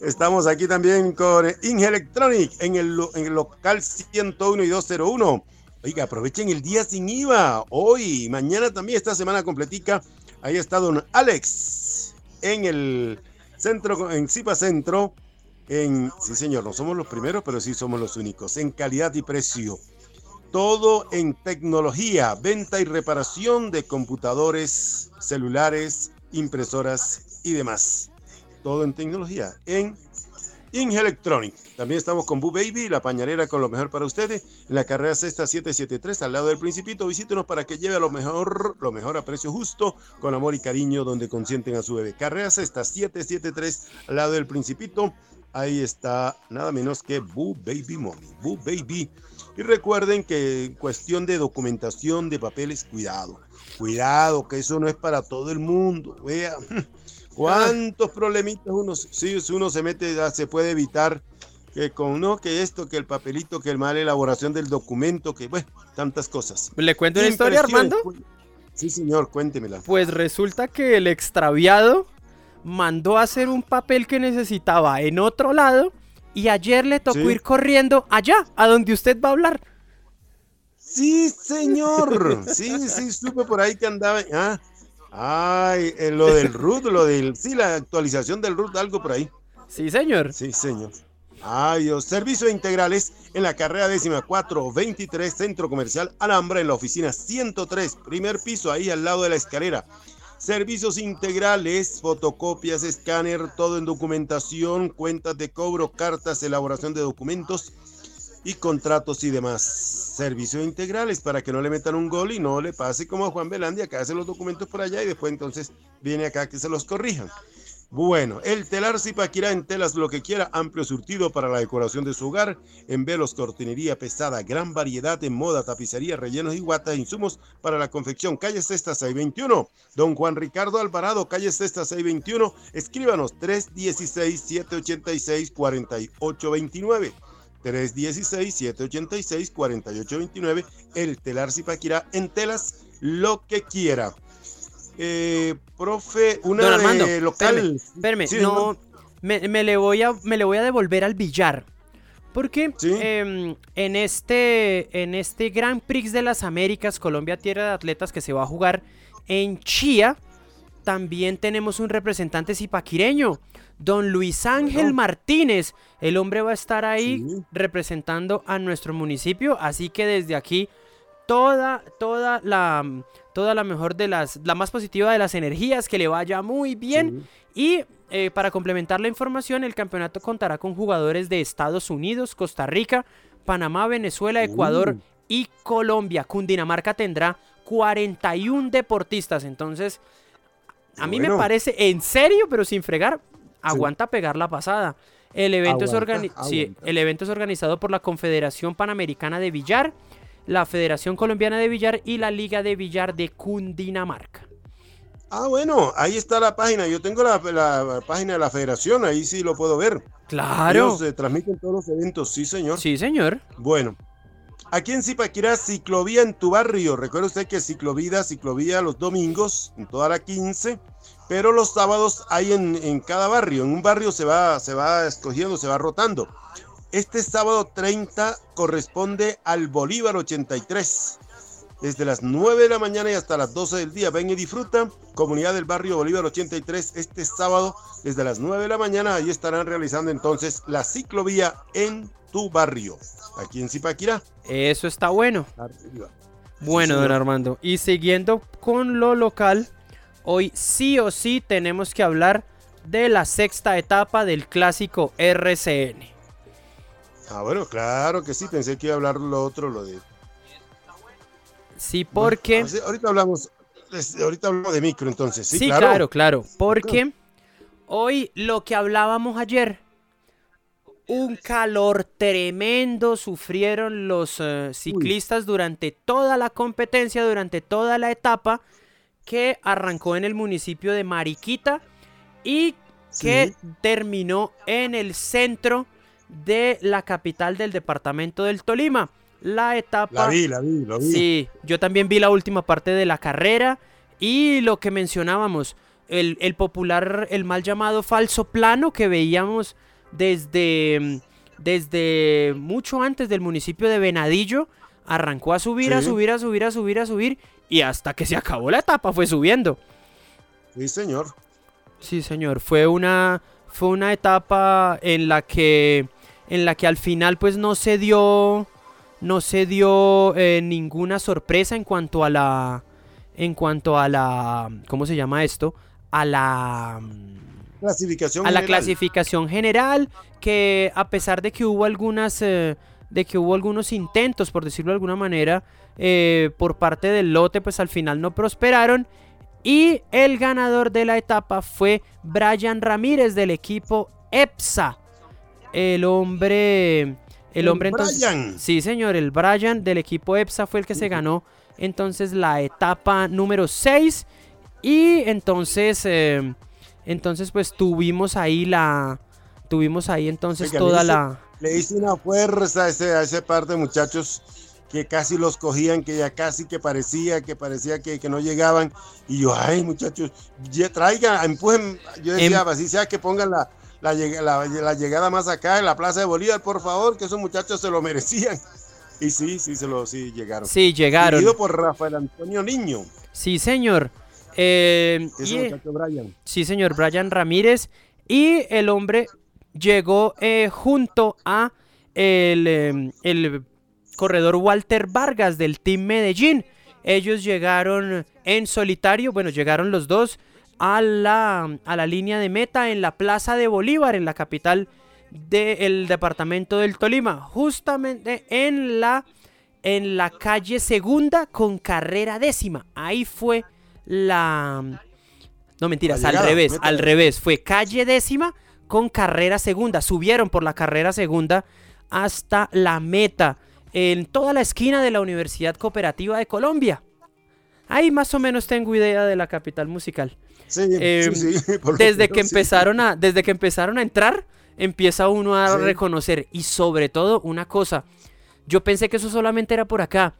Estamos aquí también con Inge Electronic en el, en el local 101 y 201. Oiga, aprovechen el día sin IVA. Hoy, mañana también, esta semana completica. Ahí está don Alex en el centro, en Cipa Centro. En, sí, señor, no somos los primeros, pero sí somos los únicos. En calidad y precio. Todo en tecnología, venta y reparación de computadores, celulares, impresoras y demás. Todo en tecnología. En Inge Electronic. También estamos con Boo Baby, la pañalera con lo mejor para ustedes. En la carrera sexta 773, al lado del Principito. Visítenos para que lleve a lo mejor, lo mejor a precio justo, con amor y cariño, donde consienten a su bebé. Carrera sexta 773, al lado del Principito. Ahí está nada menos que Boo Baby Mommy. Boo Baby. Y recuerden que en cuestión de documentación de papeles, cuidado. Cuidado, que eso no es para todo el mundo. Vea. ¿Cuántos problemitas uno, si uno se mete, ya se puede evitar que con no, que esto, que el papelito, que el mal elaboración del documento, que bueno, tantas cosas. ¿Le cuento una historia, Armando? Sí, señor, cuéntemela. Pues resulta que el extraviado mandó a hacer un papel que necesitaba en otro lado y ayer le tocó Sí. ir corriendo allá, a donde usted va a hablar. Sí, señor. Sí, sí, supe por ahí que andaba. Ah, ay, eh, lo del RUT, lo del, sí, la actualización del RUT, algo por ahí. Sí, señor. Sí, señor. Ay, Dios. Servicios integrales en la carrera décima 423, Centro Comercial Alhambra, en la oficina 103, primer piso, ahí al lado de la escalera. Servicios integrales, fotocopias, escáner, todo en documentación, cuentas de cobro, cartas, elaboración de documentos y contratos y demás. Servicios integrales para que no le metan un gol y no le pase como a Juan Belandia que hace los documentos por allá y después entonces viene acá que se los corrijan. Bueno, el telar Zipaquirá en telas lo que quiera, amplio surtido para la decoración de su hogar, en velos, cortinería pesada, gran variedad en moda, tapicería, rellenos y guatas, insumos para la confección. Calle Cesta 621, Don Juan Ricardo Alvarado, calle Cesta 621, escríbanos 316-786-4829. 316-786-4829, el telar Zipaquirá en telas lo que quiera. Eh, profe, una Don Armando, de local. espéreme, Sí, no, me, me le voy a, me le voy a devolver al billar. Porque Sí. em, en, este, en este Grand Prix de las Américas, Colombia Tierra de Atletas que se va a jugar en Chía, también tenemos un representante zipaquireño, don Luis Ángel Bueno. Martínez. El hombre va a estar ahí Sí. representando a nuestro municipio, así que desde aquí toda, toda la, toda la mejor de las, la más positiva de las energías, que le vaya muy bien. Y eh, para complementar la información, el campeonato contará con jugadores de Estados Unidos, Costa Rica, Panamá, Venezuela, Ecuador Uh. y Colombia. Cundinamarca tendrá 41 deportistas, entonces a mí me parece en serio, pero sin fregar, aguanta pegar la pasada. El evento, es Aguanta, organi- sí, aguanta. el evento es organizado por la Confederación Panamericana de Billar, la Federación Colombiana de Billar y la Liga de Billar de Cundinamarca. Ah, bueno, ahí está la página. Yo tengo la, la página de la federación, ahí sí lo puedo ver. Claro. Ellos eh, transmiten todos los eventos, sí, señor. Sí, señor. Bueno, aquí en Zipaquirá, ciclovía en tu barrio. Recuerda usted que ciclovía, ciclovía los domingos, en toda la 15, pero los sábados hay en, en cada barrio. En un barrio se va, se va escogiendo, se va rotando. Este sábado 30 corresponde al Bolívar 83. Desde las 9 de la mañana y hasta las 12 del día. Ven y disfruta. Comunidad del barrio Bolívar 83 este sábado desde las 9 de la mañana. Ahí estarán realizando entonces la ciclovía en tu barrio. Aquí en Zipaquirá. Eso está bueno. Arriba. Bueno, Sí, don. Armando. Y siguiendo con lo local, hoy sí o sí tenemos que hablar de la sexta etapa del clásico RCN. Ah, bueno, claro que sí. Pensé que iba a hablar lo otro, lo de. Sí, porque... Bueno, ahorita hablamos. Ahorita hablamos de micro, entonces. Sí, Sí, claro. claro, claro. Porque Hoy lo que hablábamos ayer, un calor tremendo sufrieron los eh, ciclistas durante toda la competencia, durante toda la etapa que arrancó en el municipio de Mariquita y que terminó en el centro de la capital del departamento del Tolima. La etapa... La vi, la vi, lo vi. Sí, yo también vi la última parte de la carrera y lo que mencionábamos, el, el popular, el mal llamado falso plano que veíamos desde, desde mucho antes del municipio de Venadillo, arrancó a subir, a subir, a subir, a subir, a subir y hasta que se acabó la etapa fue subiendo. Sí, señor. Sí, señor, fue una fue una etapa en la que en la que al final pues no se dio no se dio eh, ninguna sorpresa en cuanto a la en cuanto a la ¿cómo se llama esto? a la Clasificación a la general. clasificación general que a pesar de que hubo algunas eh, de que hubo algunos intentos por decirlo de alguna manera eh, por parte del lote pues al final no prosperaron. Y el ganador de la etapa fue Brian Ramírez del equipo EPSA. El hombre el El hombre entonces Brian. sí señor el Brian del equipo EPSA fue el que se ganó entonces la etapa número 6 y entonces eh, entonces pues tuvimos ahí la tuvimos ahí entonces Oiga, toda la Le hice una fuerza a ese, a ese par de muchachos que casi los cogían, que ya casi que parecía, que parecía que, que no llegaban. Y yo, ay, muchachos, ya traigan, empujen. Yo decía, Em- así sea que pongan la, la, lleg- la- la llegada más acá en la Plaza de Bolívar, por favor, que esos muchachos se lo merecían. Y sí, sí, se lo sí llegaron. sí llegaron Seguido por Rafael Antonio Niño, sí señor Eh, ese y- muchacho Brian. Sí, señor, Brian Ramírez. Y el hombre llegó eh, junto a el, eh, el corredor Walter Vargas del Team Medellín. Ellos llegaron en solitario, bueno, llegaron los dos a la, a la línea de meta en la Plaza de Bolívar, en la capital del departamento del Tolima, justamente en la, en la calle segunda con carrera décima. Ahí fue la, no mentiras, al revés, meta al revés. Fue calle décima con carrera segunda. Subieron por la carrera segunda hasta la meta en toda la esquina de la Universidad Cooperativa de Colombia. Ahí más o menos tengo idea de la capital musical. Sí, Em, sí, Desde que empezaron a, desde que empezaron a entrar, empieza uno a reconocer. Y sobre todo, una cosa. Yo pensé que eso solamente era por acá.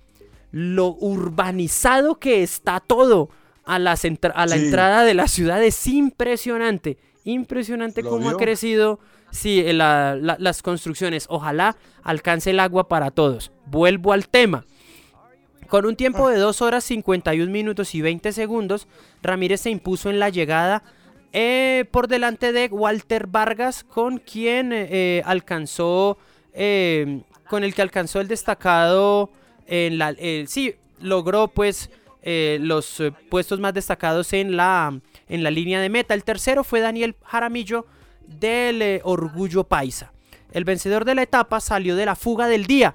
Lo urbanizado que está todo a, las a la entrada de la ciudad es impresionante. Impresionante ¿Lo cómo ha crecido sí, la- la- las construcciones. Ojalá alcance el agua para todos. Vuelvo al tema. Con un tiempo de 2 horas 51 minutos y 20 segundos, Ramírez se impuso en la llegada eh, por delante de Walter Vargas, con quien eh, eh, alcanzó, eh, con el que alcanzó el destacado, en la, eh, sí, logró pues eh, los eh, puestos más destacados en la, en la línea de meta. El tercero fue Daniel Jaramillo del eh, Orgullo Paisa. El vencedor de la etapa salió de la fuga del día.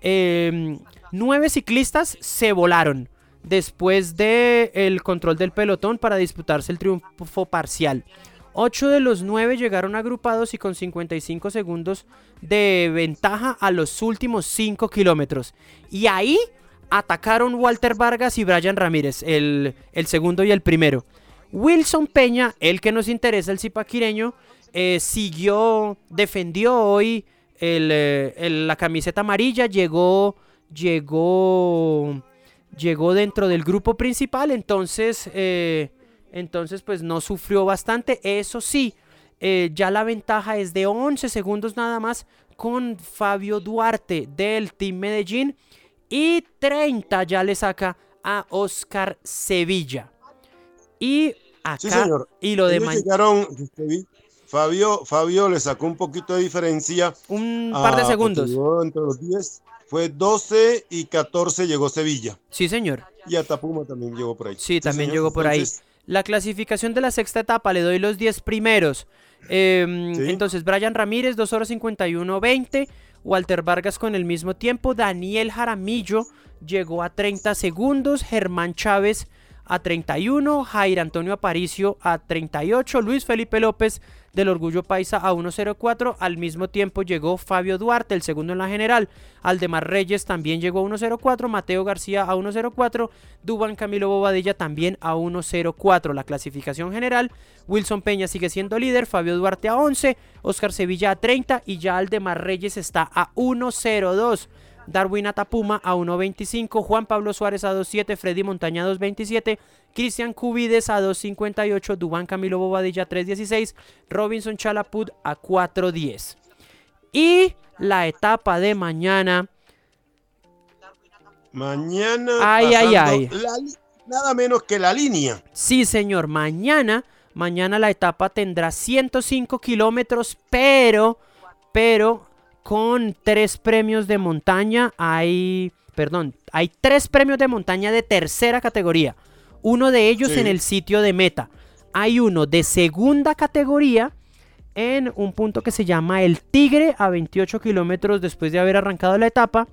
Eh, nueve ciclistas se volaron después del control del pelotón para disputarse el triunfo parcial. Ocho de los nueve llegaron agrupados y con 55 segundos de ventaja a los últimos 5 kilómetros. Y ahí atacaron Walter Vargas y Brian Ramírez, el segundo y el primero. Wilson Peña, el que nos interesa, el zipaquireño, eh, siguió, defendió hoy eh, la camiseta amarilla, llegó, llegó, llegó dentro del grupo principal, entonces, eh, entonces pues no sufrió bastante. Eso sí, ya la ventaja es de 11 segundos nada más con Fabio Duarte del Team Medellín y 30 ya le saca a Oscar Sevilla. Y acá, Sí, señor. y lo de Ellos llegaron, este, Fabio, Fabio le sacó un poquito de diferencia. un par de ah, segundos. entre los 10. Fue 12 y 14 llegó Sevilla. Sí, señor. Y Atapuma también llegó por ahí. Sí, también señor. llegó por ahí. Entonces, La clasificación de la sexta etapa, le doy los 10 primeros. Em, Sí. Entonces, Brian Ramírez, 2 horas 51, 20. Walter Vargas con el mismo tiempo. Daniel Jaramillo llegó a 30 segundos. Germán Chávez a 31, Jair Antonio Aparicio a 38, Luis Felipe López del Orgullo Paisa a 1.04. Al mismo tiempo llegó Fabio Duarte, el segundo en la general. Aldemar Reyes también llegó a 1.04. Mateo García a 1.04. Duban Camilo Bobadilla también a 1.04. La clasificación general. Wilson Peña sigue siendo líder. Fabio Duarte a 11. Oscar Sevilla a 30. Y ya Aldemar Reyes está a 1.02. Darwin Atapuma a 1.25, Juan Pablo Suárez a 2.7, Freddy Montaña a 2.27, Cristian Cubides a 2.58, Dubán Camilo Bobadilla a 3.16, Robinson Chalapud a 4.10. Y la etapa de mañana. Mañana. Ay, ay, ay. nada menos que la línea. Sí, señor. Mañana, mañana la etapa tendrá 105 kilómetros, pero, pero con tres premios de montaña. Hay, perdón, hay tres premios de montaña de tercera categoría. Uno de ellos en el sitio de meta. Hay uno de segunda categoría en un punto que se llama El Tigre a 28 kilómetros después de haber arrancado la etapa.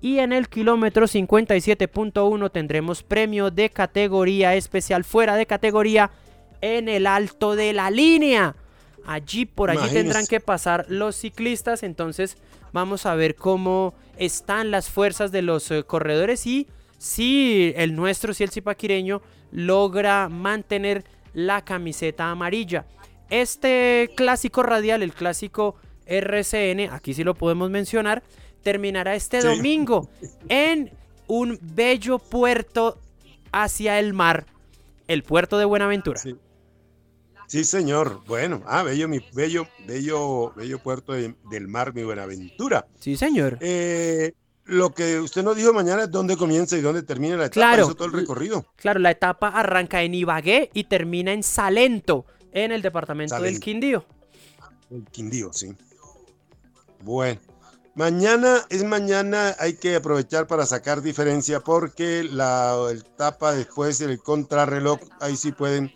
Y en el kilómetro 57.1 tendremos premio de categoría especial fuera de categoría en el alto de la línea. Allí por allí tendrán que pasar los ciclistas, entonces vamos a ver cómo están las fuerzas de los eh, corredores y si el nuestro, si el zipaquireño logra mantener la camiseta amarilla. Este clásico radial, el clásico RCN, aquí sí lo podemos mencionar, terminará este domingo en un bello puerto hacia el mar, el puerto de Buenaventura. Sí, señor. Bueno, ah, bello, mi bello, bello, bello puerto del mar, mi Buenaventura. Sí, señor. Eh, lo que usted nos dijo mañana es dónde comienza y dónde termina la etapa, claro, todo el recorrido. Claro, la etapa arranca en Ibagué y termina en Salento, en el departamento del Quindío. El Quindío, sí. Bueno, mañana es mañana, hay que aprovechar para sacar diferencia porque la etapa después del contrarreloj, ahí sí pueden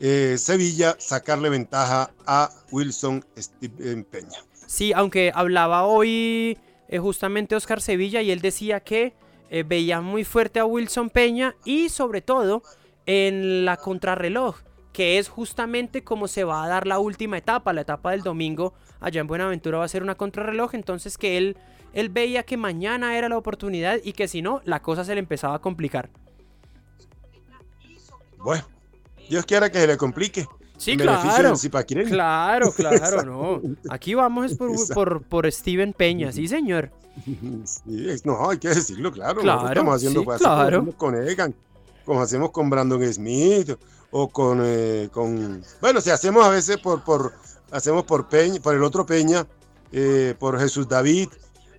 eh, Sevilla sacarle ventaja a Wilson Steven Peña. Sí, aunque hablaba hoy eh, justamente Oscar Sevilla y él decía que eh, veía muy fuerte a Wilson Peña y sobre todo en la contrarreloj, que es justamente como se va a dar la última etapa, la etapa del domingo allá en Buenaventura va a ser una contrarreloj, entonces que él, él veía que mañana era la oportunidad y que si no, la cosa se le empezaba a complicar. Bueno, Dios quiera que se le complique. Sí, claro. Claro, claro, no. Aquí vamos por, por, Steven Peña, sí, señor. Sí, no, hay que decirlo, claro. claro estamos haciendo sí, con Egan, como hacemos con Brandon Smith, o con, eh, con bueno, si hacemos a veces por, por hacemos por Peña, por el otro Peña, eh, por Jesús David,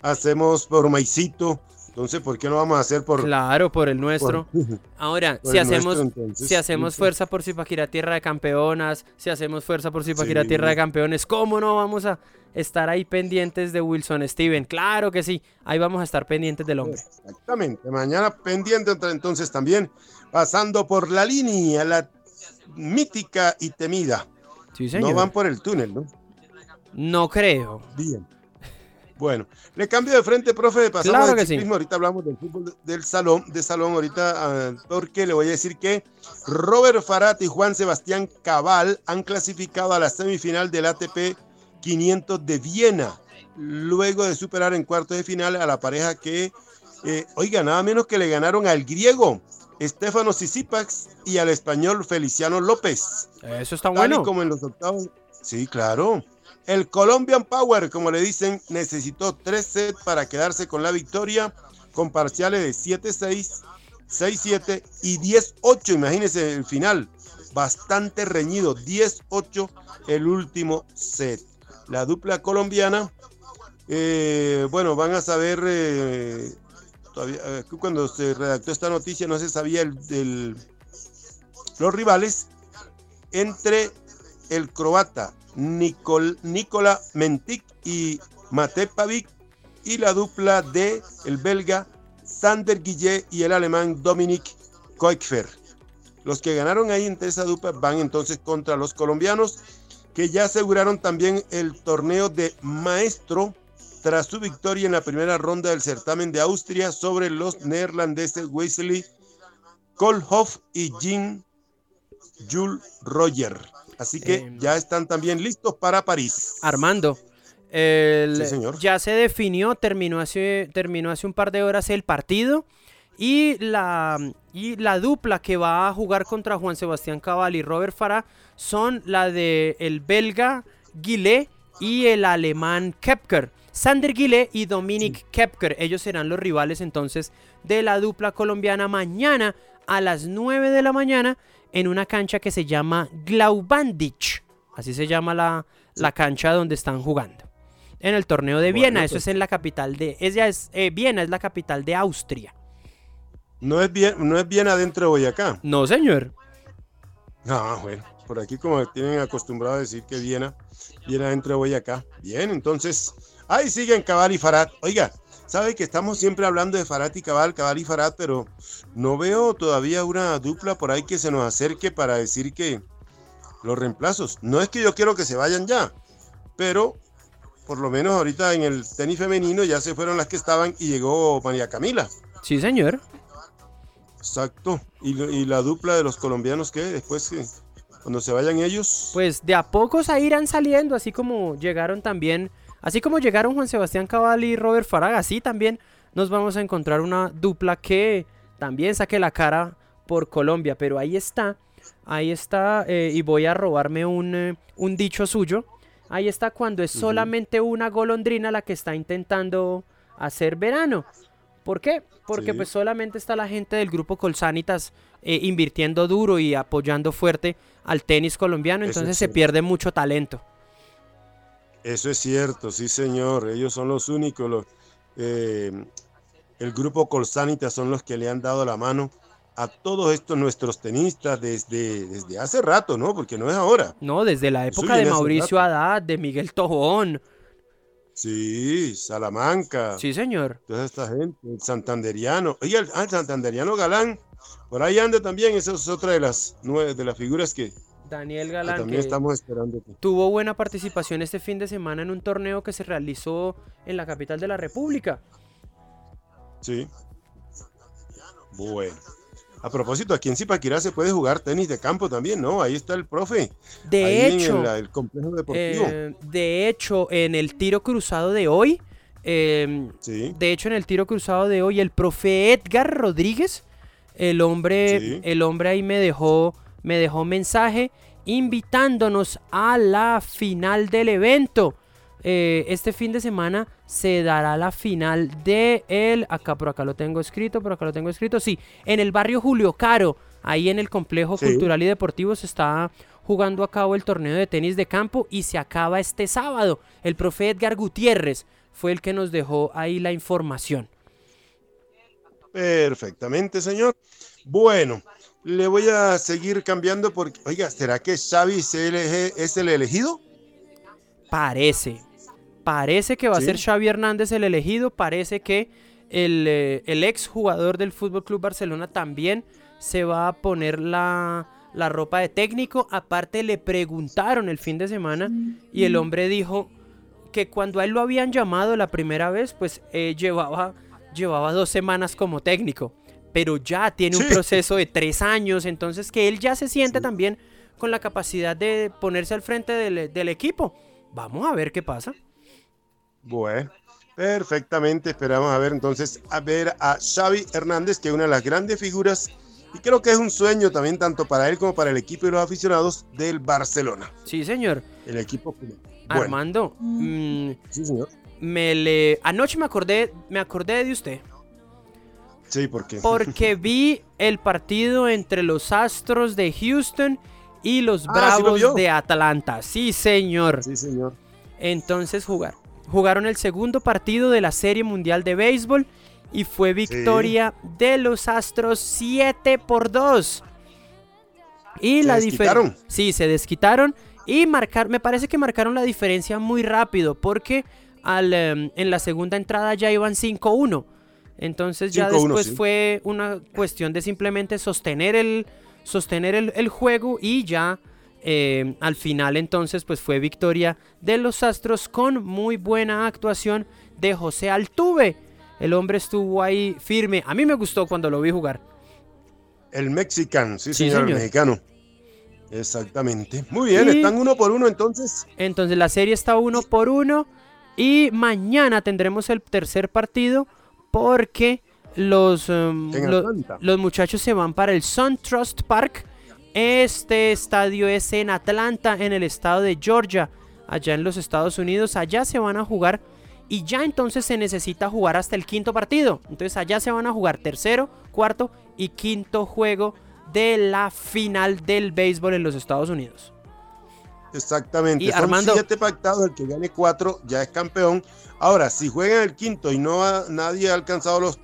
hacemos por Maicito, entonces, ¿por qué no vamos a hacer por... Claro, por el nuestro. Ahora, si, hacemos, si hacemos fuerza por Zipaquirá Tierra de Campeonas, si hacemos fuerza por Zipaquirá Tierra de Campeones, ¿cómo no vamos a estar ahí pendientes de Wilson Steven? Claro que sí, ahí vamos a estar pendientes del hombre. Exactamente, mañana pendiente entonces también, pasando por la línea, la mítica y temida. Sí, señor. No van por el túnel, ¿no? No creo. Bien. Bueno, le cambio de frente, profe, de pasamos claro que Ahorita hablamos del fútbol del salón, de salón ahorita, ah, porque le voy a decir que Robert Farat y Juan Sebastián Cabal han clasificado a la semifinal del ATP 500 de Viena, luego de superar en cuartos de final a la pareja que, eh, oiga, nada menos que le ganaron al griego Estefano Sisipax y al español Feliciano López. Eso está bueno. como en los octavos. Sí, claro. El Colombian Power, como le dicen, necesitó tres sets para quedarse con la victoria, con parciales de 7-6, 6-7 y 10-8. Imagínense el final, bastante reñido, 10-8 el último set. La dupla colombiana, eh, bueno, van a saber, eh, todavía, eh, cuando se redactó esta noticia no se sabía el, los rivales entre el croata Nicol, Nicola Mentic y Mate Pavic y la dupla de el belga Sander Guillet y el alemán Dominic Koikfer. Los que ganaron ahí entre esa dupla van entonces contra los colombianos que ya aseguraron también el torneo de maestro tras su victoria en la primera ronda del certamen de Austria sobre los neerlandeses Wesley Cole Hoff y Jean Jules Roger. Así que Eh, ya están también listos para París. Armando, el- Sí, señor. ya se definió, terminó hace, terminó hace un par de horas el partido y la, y la dupla que va a jugar contra Juan Sebastián Cabal y Robert Farah son la de el belga Guillet y el alemán Kepker. Sander Guillet y Dominic Kepker, ellos serán los rivales entonces de la dupla colombiana mañana a las 9 de la mañana en una cancha que se llama Glaubandich. Así se llama la, la cancha donde están jugando. En el torneo de Bueno, Viena, eso pues. es en la capital de. Es, eh, Viena es la capital de Austria. No es bien, no es bien adentro de Boyacá. No, señor. Ah, bueno, por aquí como tienen acostumbrado a decir que Viena, Viena adentro de Boyacá. Bien, entonces, ahí siguen Cabal y Farad. Oiga, sabe que estamos siempre hablando de Farad y Cabal, Cabal y Farad, pero no veo todavía una dupla por ahí que se nos acerque para decir que los reemplazos. No es que yo quiero que se vayan ya, pero por lo menos ahorita en el tenis femenino ya se fueron las que estaban y llegó María Camila. Sí, señor. Exacto. Y, y la dupla de los colombianos que después, que cuando se vayan ellos, Pues de a pocos ahí irán saliendo, así como llegaron también. Así como llegaron Juan Sebastián Cabal y Robert Farag, así también nos vamos a encontrar una dupla que también saque la cara por Colombia. Pero ahí está, ahí está, eh, y voy a robarme un, eh, un dicho suyo. Ahí está cuando es solamente una golondrina la que está intentando hacer verano. ¿Por qué? Porque Sí. pues solamente está la gente del grupo Colsanitas eh, invirtiendo duro y apoyando fuerte al tenis colombiano, entonces se pierde mucho talento. Eso es cierto, sí señor, ellos son los únicos, los, eh, el grupo Colsanita son los que le han dado la mano a todos estos nuestros tenistas desde, desde hace rato, ¿no? Porque no es ahora. No, desde la época de Mauricio. Haddad, de Miguel Tojón. Sí, Salamanca, Sí, señor. toda esta gente, el santanderiano. El, ah, el santanderiano Galán, por ahí anda también, esa es otra de las nueve, de las figuras que, Daniel que Galán, también estamos esperando. tuvo buena participación este fin de semana en un torneo que se realizó en la capital de la República. Sí. Bueno. A propósito, aquí en Zipaquirá se puede jugar tenis de campo también, ¿no? Ahí está el profe. De ahí hecho, en el, el complejo deportivo. eh, de hecho, en el tiro cruzado de hoy, eh, sí. de hecho, en el tiro cruzado de hoy, el profe Edgar Rodríguez, el hombre, Sí. el hombre ahí me dejó, me dejó mensaje invitándonos a la final del evento. Eh, este fin de semana se dará la final de el, acá por acá lo tengo escrito, por acá lo tengo escrito, sí, en el barrio Julio Caro, ahí en el complejo Sí. cultural y deportivo se está jugando a cabo el torneo de tenis de campo y se acaba este sábado. El profe Edgar Gutiérrez fue el que nos dejó ahí la información. Perfectamente, señor. Bueno, le voy a seguir cambiando porque, oiga, ¿será que Xavi es el elegido? Parece, parece que va a ser Xavi Hernández el elegido, parece que el, eh, el ex jugador del Fútbol Club Barcelona también se va a poner la, la ropa de técnico. Aparte le preguntaron el fin de semana y el hombre dijo que cuando a él lo habían llamado la primera vez, pues eh, llevaba, llevaba dos semanas como técnico, pero ya tiene un Sí. proceso de tres años, entonces que él ya se siente Sí. también con la capacidad de ponerse al frente del, del equipo. Vamos a ver qué pasa. Bueno, perfectamente. Esperamos a ver entonces a ver a Xavi Hernández, que es una de las grandes figuras y creo que es un sueño también tanto para él como para el equipo y los aficionados del Barcelona. Sí, señor. El equipo. Bueno, Armando, mm, sí, señor. me le... anoche me acordé, me acordé de usted. Sí, porque Porque vi el partido entre los Astros de Houston y los Ah, ¿sí lo Bravos de Atlanta. Sí, señor. Sí, señor. Entonces jugar. Jugaron el segundo partido de la Serie Mundial de Béisbol y fue victoria de los Astros 7 por 2. Y ¿Se la desquitaron? diferencia. Sí, se desquitaron y marcar, me parece que marcaron la diferencia muy rápido porque al, em, en la segunda entrada ya iban 5-1. Entonces ya 5-1, después sí. fue una cuestión de simplemente sostener el, sostener el, el juego y ya eh, al final entonces pues fue victoria de los Astros con muy buena actuación de José Altuve. El hombre estuvo ahí firme. A mí me gustó cuando lo vi jugar. El Mexican, sí, señor, el mexicano. Exactamente. Muy bien, están uno por uno entonces. Entonces la serie está uno por uno. Y mañana tendremos el tercer partido porque los, em, los, muchachos se van para el Sun Trust Park. Este estadio es en Atlanta, en el estado de Georgia, allá en los Estados Unidos. Allá se van a jugar y ya entonces se necesita jugar hasta el quinto partido. Entonces allá se van a jugar tercero, cuarto y quinto juego de la final del béisbol en los Estados Unidos. Exactamente. Y Son Armando, siete pactados, el que gane cuatro ya es campeón. Ahora, si juegan el quinto y no nadie ha alcanzado los,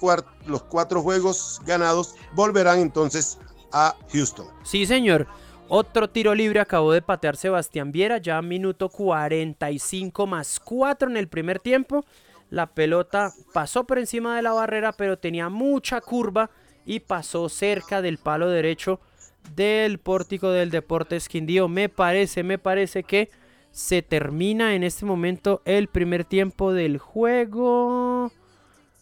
los cuatro juegos ganados, volverán entonces a Houston. Sí, señor. Otro tiro libre acabó de patear Sebastián Viera, ya minuto 45 más 4 en el primer tiempo. La pelota pasó por encima de la barrera, pero tenía mucha curva y pasó cerca del palo derecho del pórtico del Deportes Quindío. Me parece, me parece que se termina en este momento el primer tiempo del juego.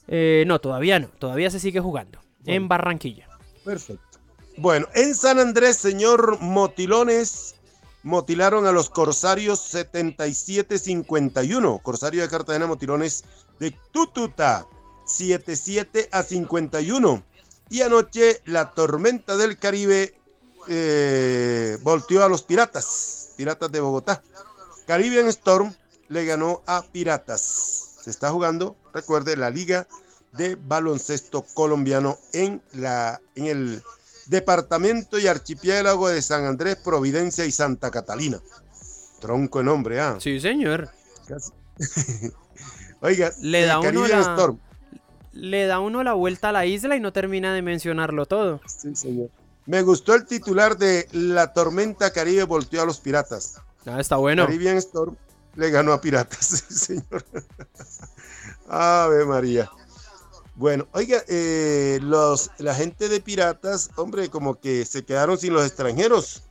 Eh, no, todavía no, todavía se sigue jugando en Barranquilla. Perfecto. Bueno, en San Andrés, señor Motilones, motilaron a los Corsarios 77-51. Corsario de Cartagena, Motilones de Tututa 77 a 51. Y anoche la tormenta del Caribe eh, volteó a los Piratas, Piratas de Bogotá. Caribbean Storm le ganó a Piratas. Se está jugando, recuerde, la Liga de Baloncesto Colombiano en, la, en el departamento y archipiélago de San Andrés, Providencia y Santa Catalina. Tronco de nombre, ¿ah? Sí, señor. Oiga, le da uno la le da uno la vuelta a la isla y no termina de mencionarlo todo. Sí, señor. Me gustó el titular de La tormenta Caribe volteó a los piratas. Ah, está bueno. Caribbean Storm le ganó a piratas, señor. Ave María. Bueno, oiga, eh, los, la gente de piratas, hombre, como que se quedaron sin los extranjeros,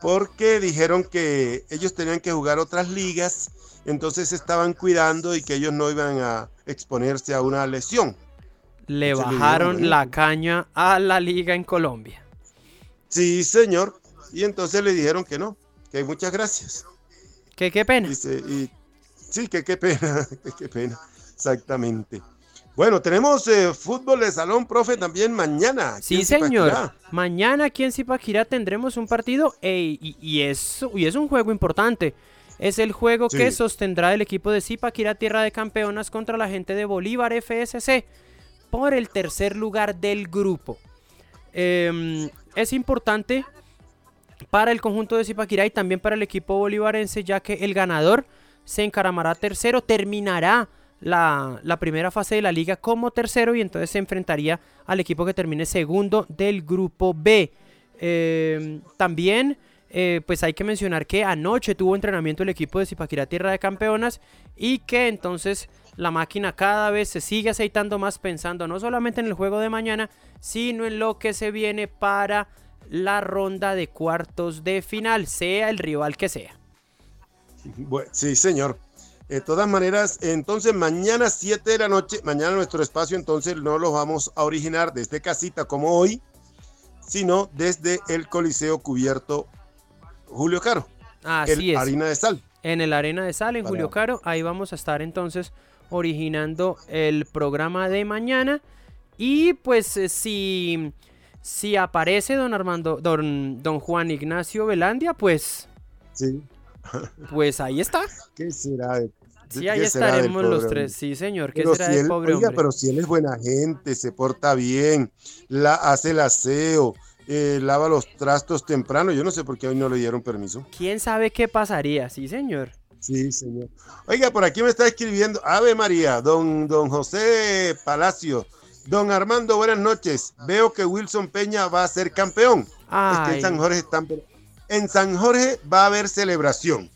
porque dijeron que ellos tenían que jugar otras ligas entonces estaban cuidando y que ellos no iban a exponerse a una lesión. Le bajaron la caña a la liga en Colombia. Sí, señor. Y entonces le dijeron que no, que muchas gracias. Que qué pena. sí, que qué pena, que qué pena. Exactamente. Bueno, tenemos eh, fútbol de salón, profe, también mañana. Sí, señor. Mañana aquí en Zipaquirá tendremos un partido y, y, es, y es un juego importante. Es el juego que sostendrá el equipo de Zipaquirá Tierra de Campeonas contra la gente de Bolívar FSC por el tercer lugar del grupo. Em, es importante para el conjunto de Zipaquirá y también para el equipo bolivarense, ya que el ganador se encaramará tercero, terminará la, primera fase de la liga como tercero y entonces se enfrentaría al equipo que termine segundo del grupo B. Em, también eh, pues hay que mencionar que anoche tuvo entrenamiento el equipo de Zipaquirá Tierra de Campeonas y que entonces la máquina cada vez se sigue aceitando más pensando no solamente en el juego de mañana, sino en lo que se viene para la ronda de cuartos de final, sea el rival que sea. sí, señor. De todas maneras, entonces mañana 7 de la noche, mañana nuestro espacio entonces no lo vamos a originar desde casita como hoy, sino desde el Coliseo Cubierto Julio Caro. Así es. Harina de Sal. En el Arena de Sal, en Julio Caro. Ahí vamos a estar entonces originando el programa de mañana. Y pues eh, si, si aparece don Armando, don, don Juan Ignacio Velandia, pues. Sí. pues ahí está. ¿Qué será de Sí, ahí estaremos los tres. Sí, señor. ¿Qué será de pobre oiga, pero si él es buena gente, se porta bien, la, hace el aseo, eh, lava los trastos temprano. Yo no sé por qué hoy no le dieron permiso. ¿Quién sabe qué pasaría? Sí, señor. Sí, señor. Oiga, por aquí me está escribiendo Ave María, don, don José Palacio. Don Armando, buenas noches. Veo que Wilson Peña va a ser campeón. en San Jorge están... En San Jorge va a haber celebración.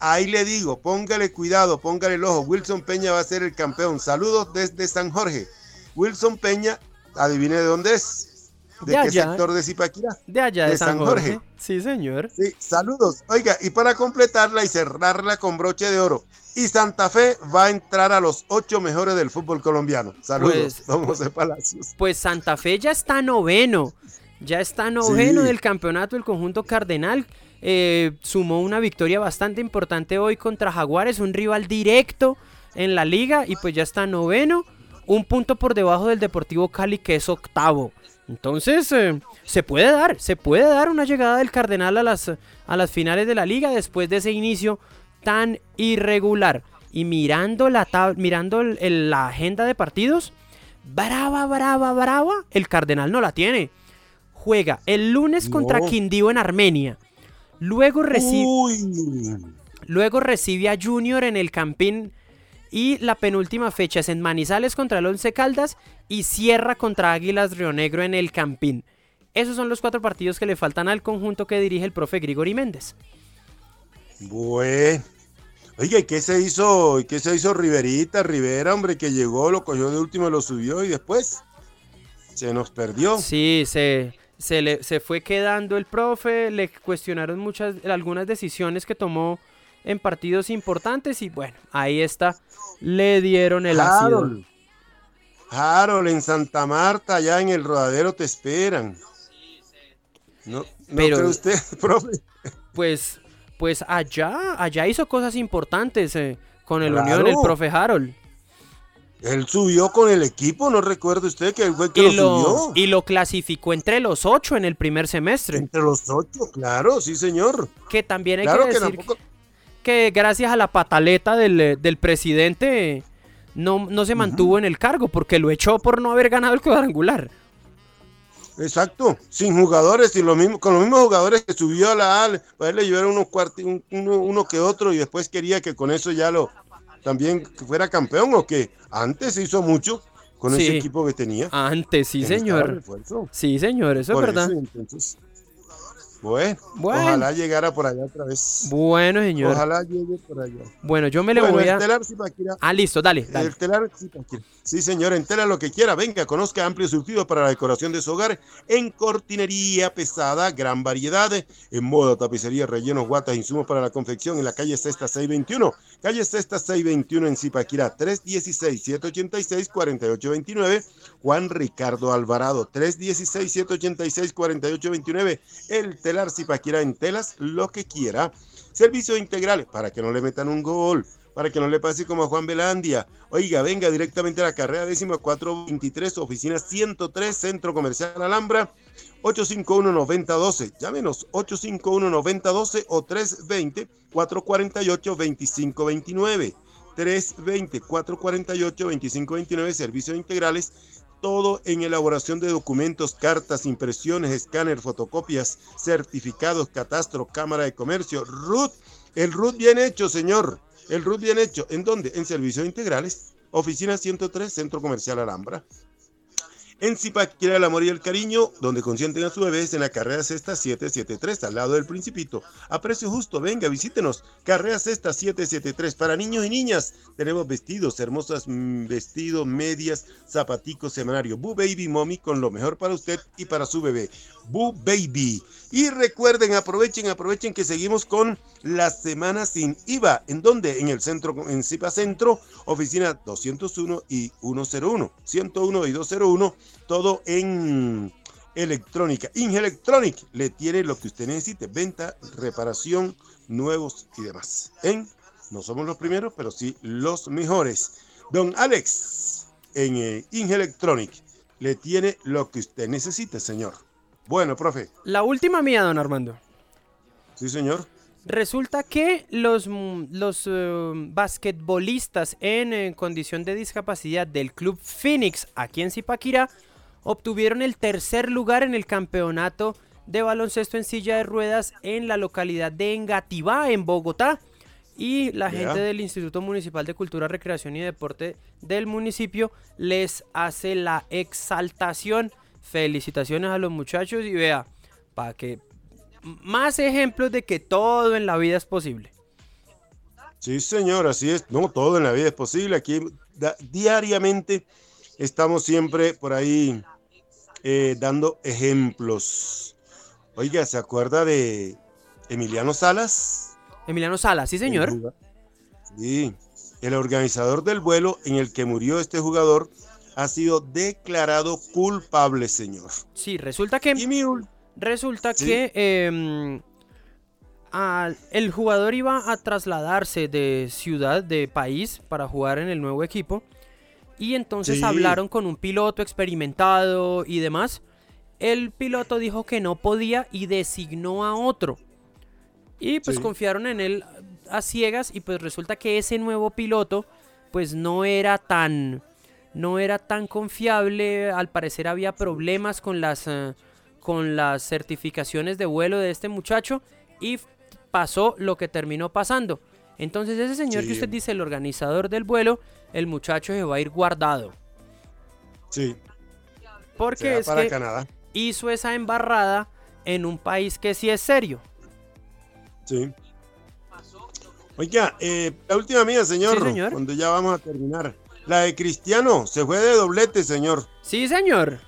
Ahí le digo, póngale cuidado, póngale el ojo. Wilson Peña va a ser el campeón. Saludos desde San Jorge. Wilson Peña, adivine de dónde es. ¿De, qué sector de Zipaquirá? De allá, de, San, Jorge. Sí, señor. Sí, saludos. Oiga, y para completarla y cerrarla con broche de oro, y Santa Fe va a entrar a los ocho mejores del fútbol colombiano. Saludos, pues, don José Palacios. Pues Santa Fe ya está noveno. Ya está noveno del campeonato el conjunto cardenal. Eh, sumó una victoria bastante importante hoy contra Jaguares, un rival directo en la liga y pues ya está noveno, un punto por debajo del Deportivo Cali que es octavo. Entonces eh, se puede dar, se puede dar una llegada del Cardenal a las, a las finales de la liga después de ese inicio tan irregular. Y mirando la, mirando la agenda de partidos, brava, brava, brava, el Cardenal no la tiene. Juega el lunes contra Quindío en Armenia. Luego recibe, luego recibe a Junior en el Campín. Y la penúltima fecha es en Manizales contra el Once Caldas y cierra contra Águilas Río Negro en el Campín. Esos son los cuatro partidos que le faltan al conjunto que dirige el profe Grigori Méndez. Bueno. Oiga, ¿y qué se hizo? ¿Qué se hizo Riverita, Rivera, hombre, que llegó, lo cogió de último, lo subió y después se nos perdió? Sí, se, se, le, se fue quedando el profe, le cuestionaron muchas, algunas decisiones que tomó en partidos importantes y bueno, ahí está, le dieron el Harold, ácido. Harold, en Santa Marta, allá en el rodadero te esperan. ¿No, ¿no Pero, cree usted, profe? Pues, pues allá, allá hizo cosas importantes eh, con el Unión, el profe Harold. Él subió con el equipo, no recuerda usted que fue que y lo, subió. Y lo clasificó entre los ocho en el primer semestre. Entre los ocho, claro, sí, señor. Que también hay que decir que, gracias a la pataleta del, presidente no, no se mantuvo en el cargo porque lo echó por no haber ganado el cuadrangular. Exacto, sin jugadores y lo mismo, con los mismos jugadores que subió a la A, para él le llevaron unos uno, uno que otro y después quería que con eso ya lo, también que fuera campeón o que antes hizo mucho con ese equipo que tenía. Antes, sí, señor. Sí, señor, eso es verdad. Bueno, ojalá llegara por allá otra vez. Bueno, señor. Ojalá llegue por allá. Bueno, yo me le voy a. ah, listo, dale. El telar Sí, señor, entera lo que quiera. Venga, conozca amplio surtido para la decoración de su hogar en cortinería pesada, gran variedad, en moda, tapicería, rellenos, guatas, insumos para la confección en la calle Sexta 621. Calle Sexta 621 en Zipaquirá, 316-786-4829. Juan Ricardo Alvarado, 316-786-4829. El telar Zipaquirá en telas, lo que quiera. Servicio integral para que no le metan un gol para que no le pase como a Juan Belandia. Oiga, venga directamente a la carrera décima 423, oficina 103, Centro Comercial Alhambra, 851-9012. Llámenos 851-9012 o 320-448-2529. 320-448-2529, servicios integrales, todo en elaboración de documentos, cartas, impresiones, escáner, fotocopias, certificados, catastro, cámara de comercio, RUT. El RUT bien hecho, señor. El RUT bien hecho. ¿En dónde? En servicios integrales. Oficina 103, Centro Comercial Alhambra. En Zipaquira el amor y el cariño, donde consienten a su bebé en la carrera Cesta 773, al lado del Principito. A precio justo, venga, visítenos. Carrera Cesta 773 para niños y niñas. Tenemos vestidos, hermosas mm, vestidos, medias, zapaticos, semanario. Boo Baby Mommy con lo mejor para usted y para su bebé. Boo Baby. Y recuerden, aprovechen, aprovechen que seguimos con la semana sin IVA. ¿En dónde? En el centro, en Zipa Centro, oficina 201 y 101. 101 y 201 todo en electrónica. Inge Electronic le tiene lo que usted necesite, venta, reparación, nuevos y demás. En no somos los primeros, pero sí los mejores. Don Alex, en eh, Inge Electronic, le tiene lo que usted necesite, señor. Bueno, profe. La última mía, don Armando. Sí, señor. Resulta que los, los eh, basquetbolistas en, en, condición de discapacidad del Club Phoenix aquí en Zipaquirá obtuvieron el tercer lugar en el campeonato de baloncesto en silla de ruedas en la localidad de Engativá, en Bogotá. Y la gente del Instituto Municipal de Cultura, Recreación y Deporte del municipio les hace la exaltación. Felicitaciones a los muchachos y vea, para que más ejemplos de que todo en la vida es posible. Sí, señor, así es. No, todo en la vida es posible. Aquí diariamente estamos siempre por ahí eh, dando ejemplos. Oiga, ¿se acuerda de Emiliano Salas? Emiliano Salas, sí, señor. sí, el organizador del vuelo en el que murió este jugador ha sido declarado culpable, señor. Sí, resulta que... Y mi Resulta Sí. que em, al- el jugador iba a trasladarse de ciudad, de país, para jugar en el nuevo equipo. Y entonces Sí. hablaron con un piloto experimentado y demás. El piloto dijo que no podía y designó a otro. Y pues Sí. confiaron en él a ciegas y pues resulta que ese nuevo piloto pues no era tan no era tan confiable, al parecer había problemas con las eh, con las certificaciones de vuelo de este muchacho y pasó lo que terminó pasando. Entonces ese señor que usted dice, el organizador del vuelo, el muchacho se va a ir guardado. Sí, Porque se va es para que Canadá. hizo esa embarrada en un país que sí es serio. Sí. Oiga, eh, la última mía, señor, Sí, señor. cuando ya vamos a terminar. La de Cristiano, se fue de doblete, señor, Sí, señor.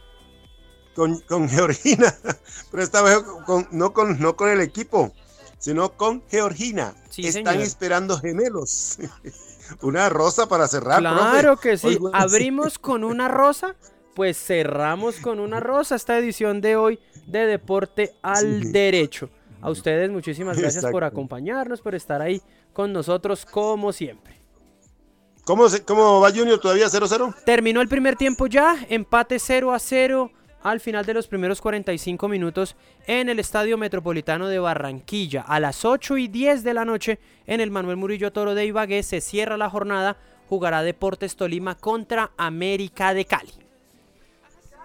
con, con Georgina, pero esta vez con- no, con, no con el equipo, sino con Georgina. Sí, Están señor. esperando gemelos. Una rosa para cerrar, Claro profe. que sí. Hoy, bueno, Abrimos con una rosa, pues cerramos con una rosa esta edición de hoy de Deporte al Sí. Derecho. A ustedes muchísimas gracias por acompañarnos, por estar ahí con nosotros como siempre. ¿Cómo, se- ¿Cómo va Junior todavía 0-0? Terminó el primer tiempo ya, empate 0 a 0 al final de los primeros 45 minutos en el Estadio Metropolitano de Barranquilla. A las 8 y 10 de la noche en el Manuel Murillo Toro de Ibagué se cierra la jornada, jugará Deportes Tolima contra América de Cali.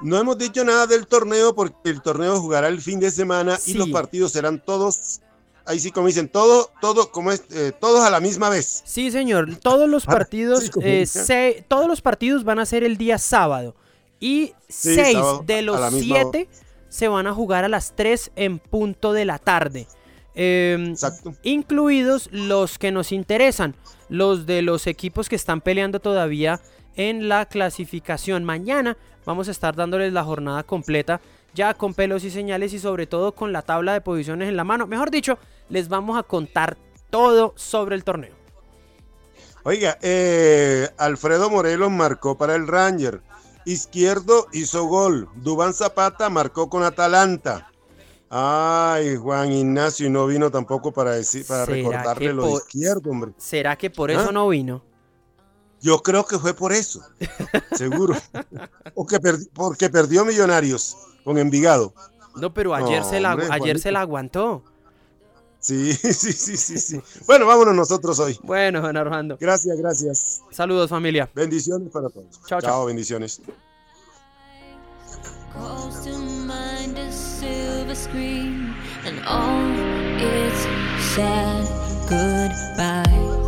No hemos dicho nada del torneo porque el torneo jugará el fin de semana Sí. y los partidos serán todos, ahí sí como dicen, todo, todo, como es, eh, todos a la misma vez. Sí, señor. Todos los partidos, eh, se- todos los partidos van a ser el día sábado. Y Sí, seis sábado, de los siete se van a jugar a las 3 en punto de la tarde. Em, Exacto. incluidos los que nos interesan, los de los equipos que están peleando todavía en la clasificación. Mañana vamos a estar dándoles la jornada completa, ya con pelos y señales y sobre todo con la tabla de posiciones en la mano. Mejor dicho, les vamos a contar todo sobre el torneo. Oiga, eh, Alfredo Morelos marcó para el Ranger. Izquierdo hizo gol. Dubán Zapata marcó con Atalanta. Ay, Juan Ignacio y no vino tampoco para decir, para ¿Será recordarle lo de izquierdo, hombre. ¿Será que por eso ¿Ah? no vino? Yo creo que fue por eso, seguro. o que perdi- porque perdió Millonarios con Envigado. No, pero ayer, No, se, la, hombre, ayer Juanito. se la aguantó. Sí, sí, sí, sí, sí. Bueno, vámonos nosotros hoy. Bueno, don Armando. Gracias, gracias. Saludos, familia. Bendiciones para todos. Chao, chao. bendiciones. calls to mind a silver screen and all its sad goodbye.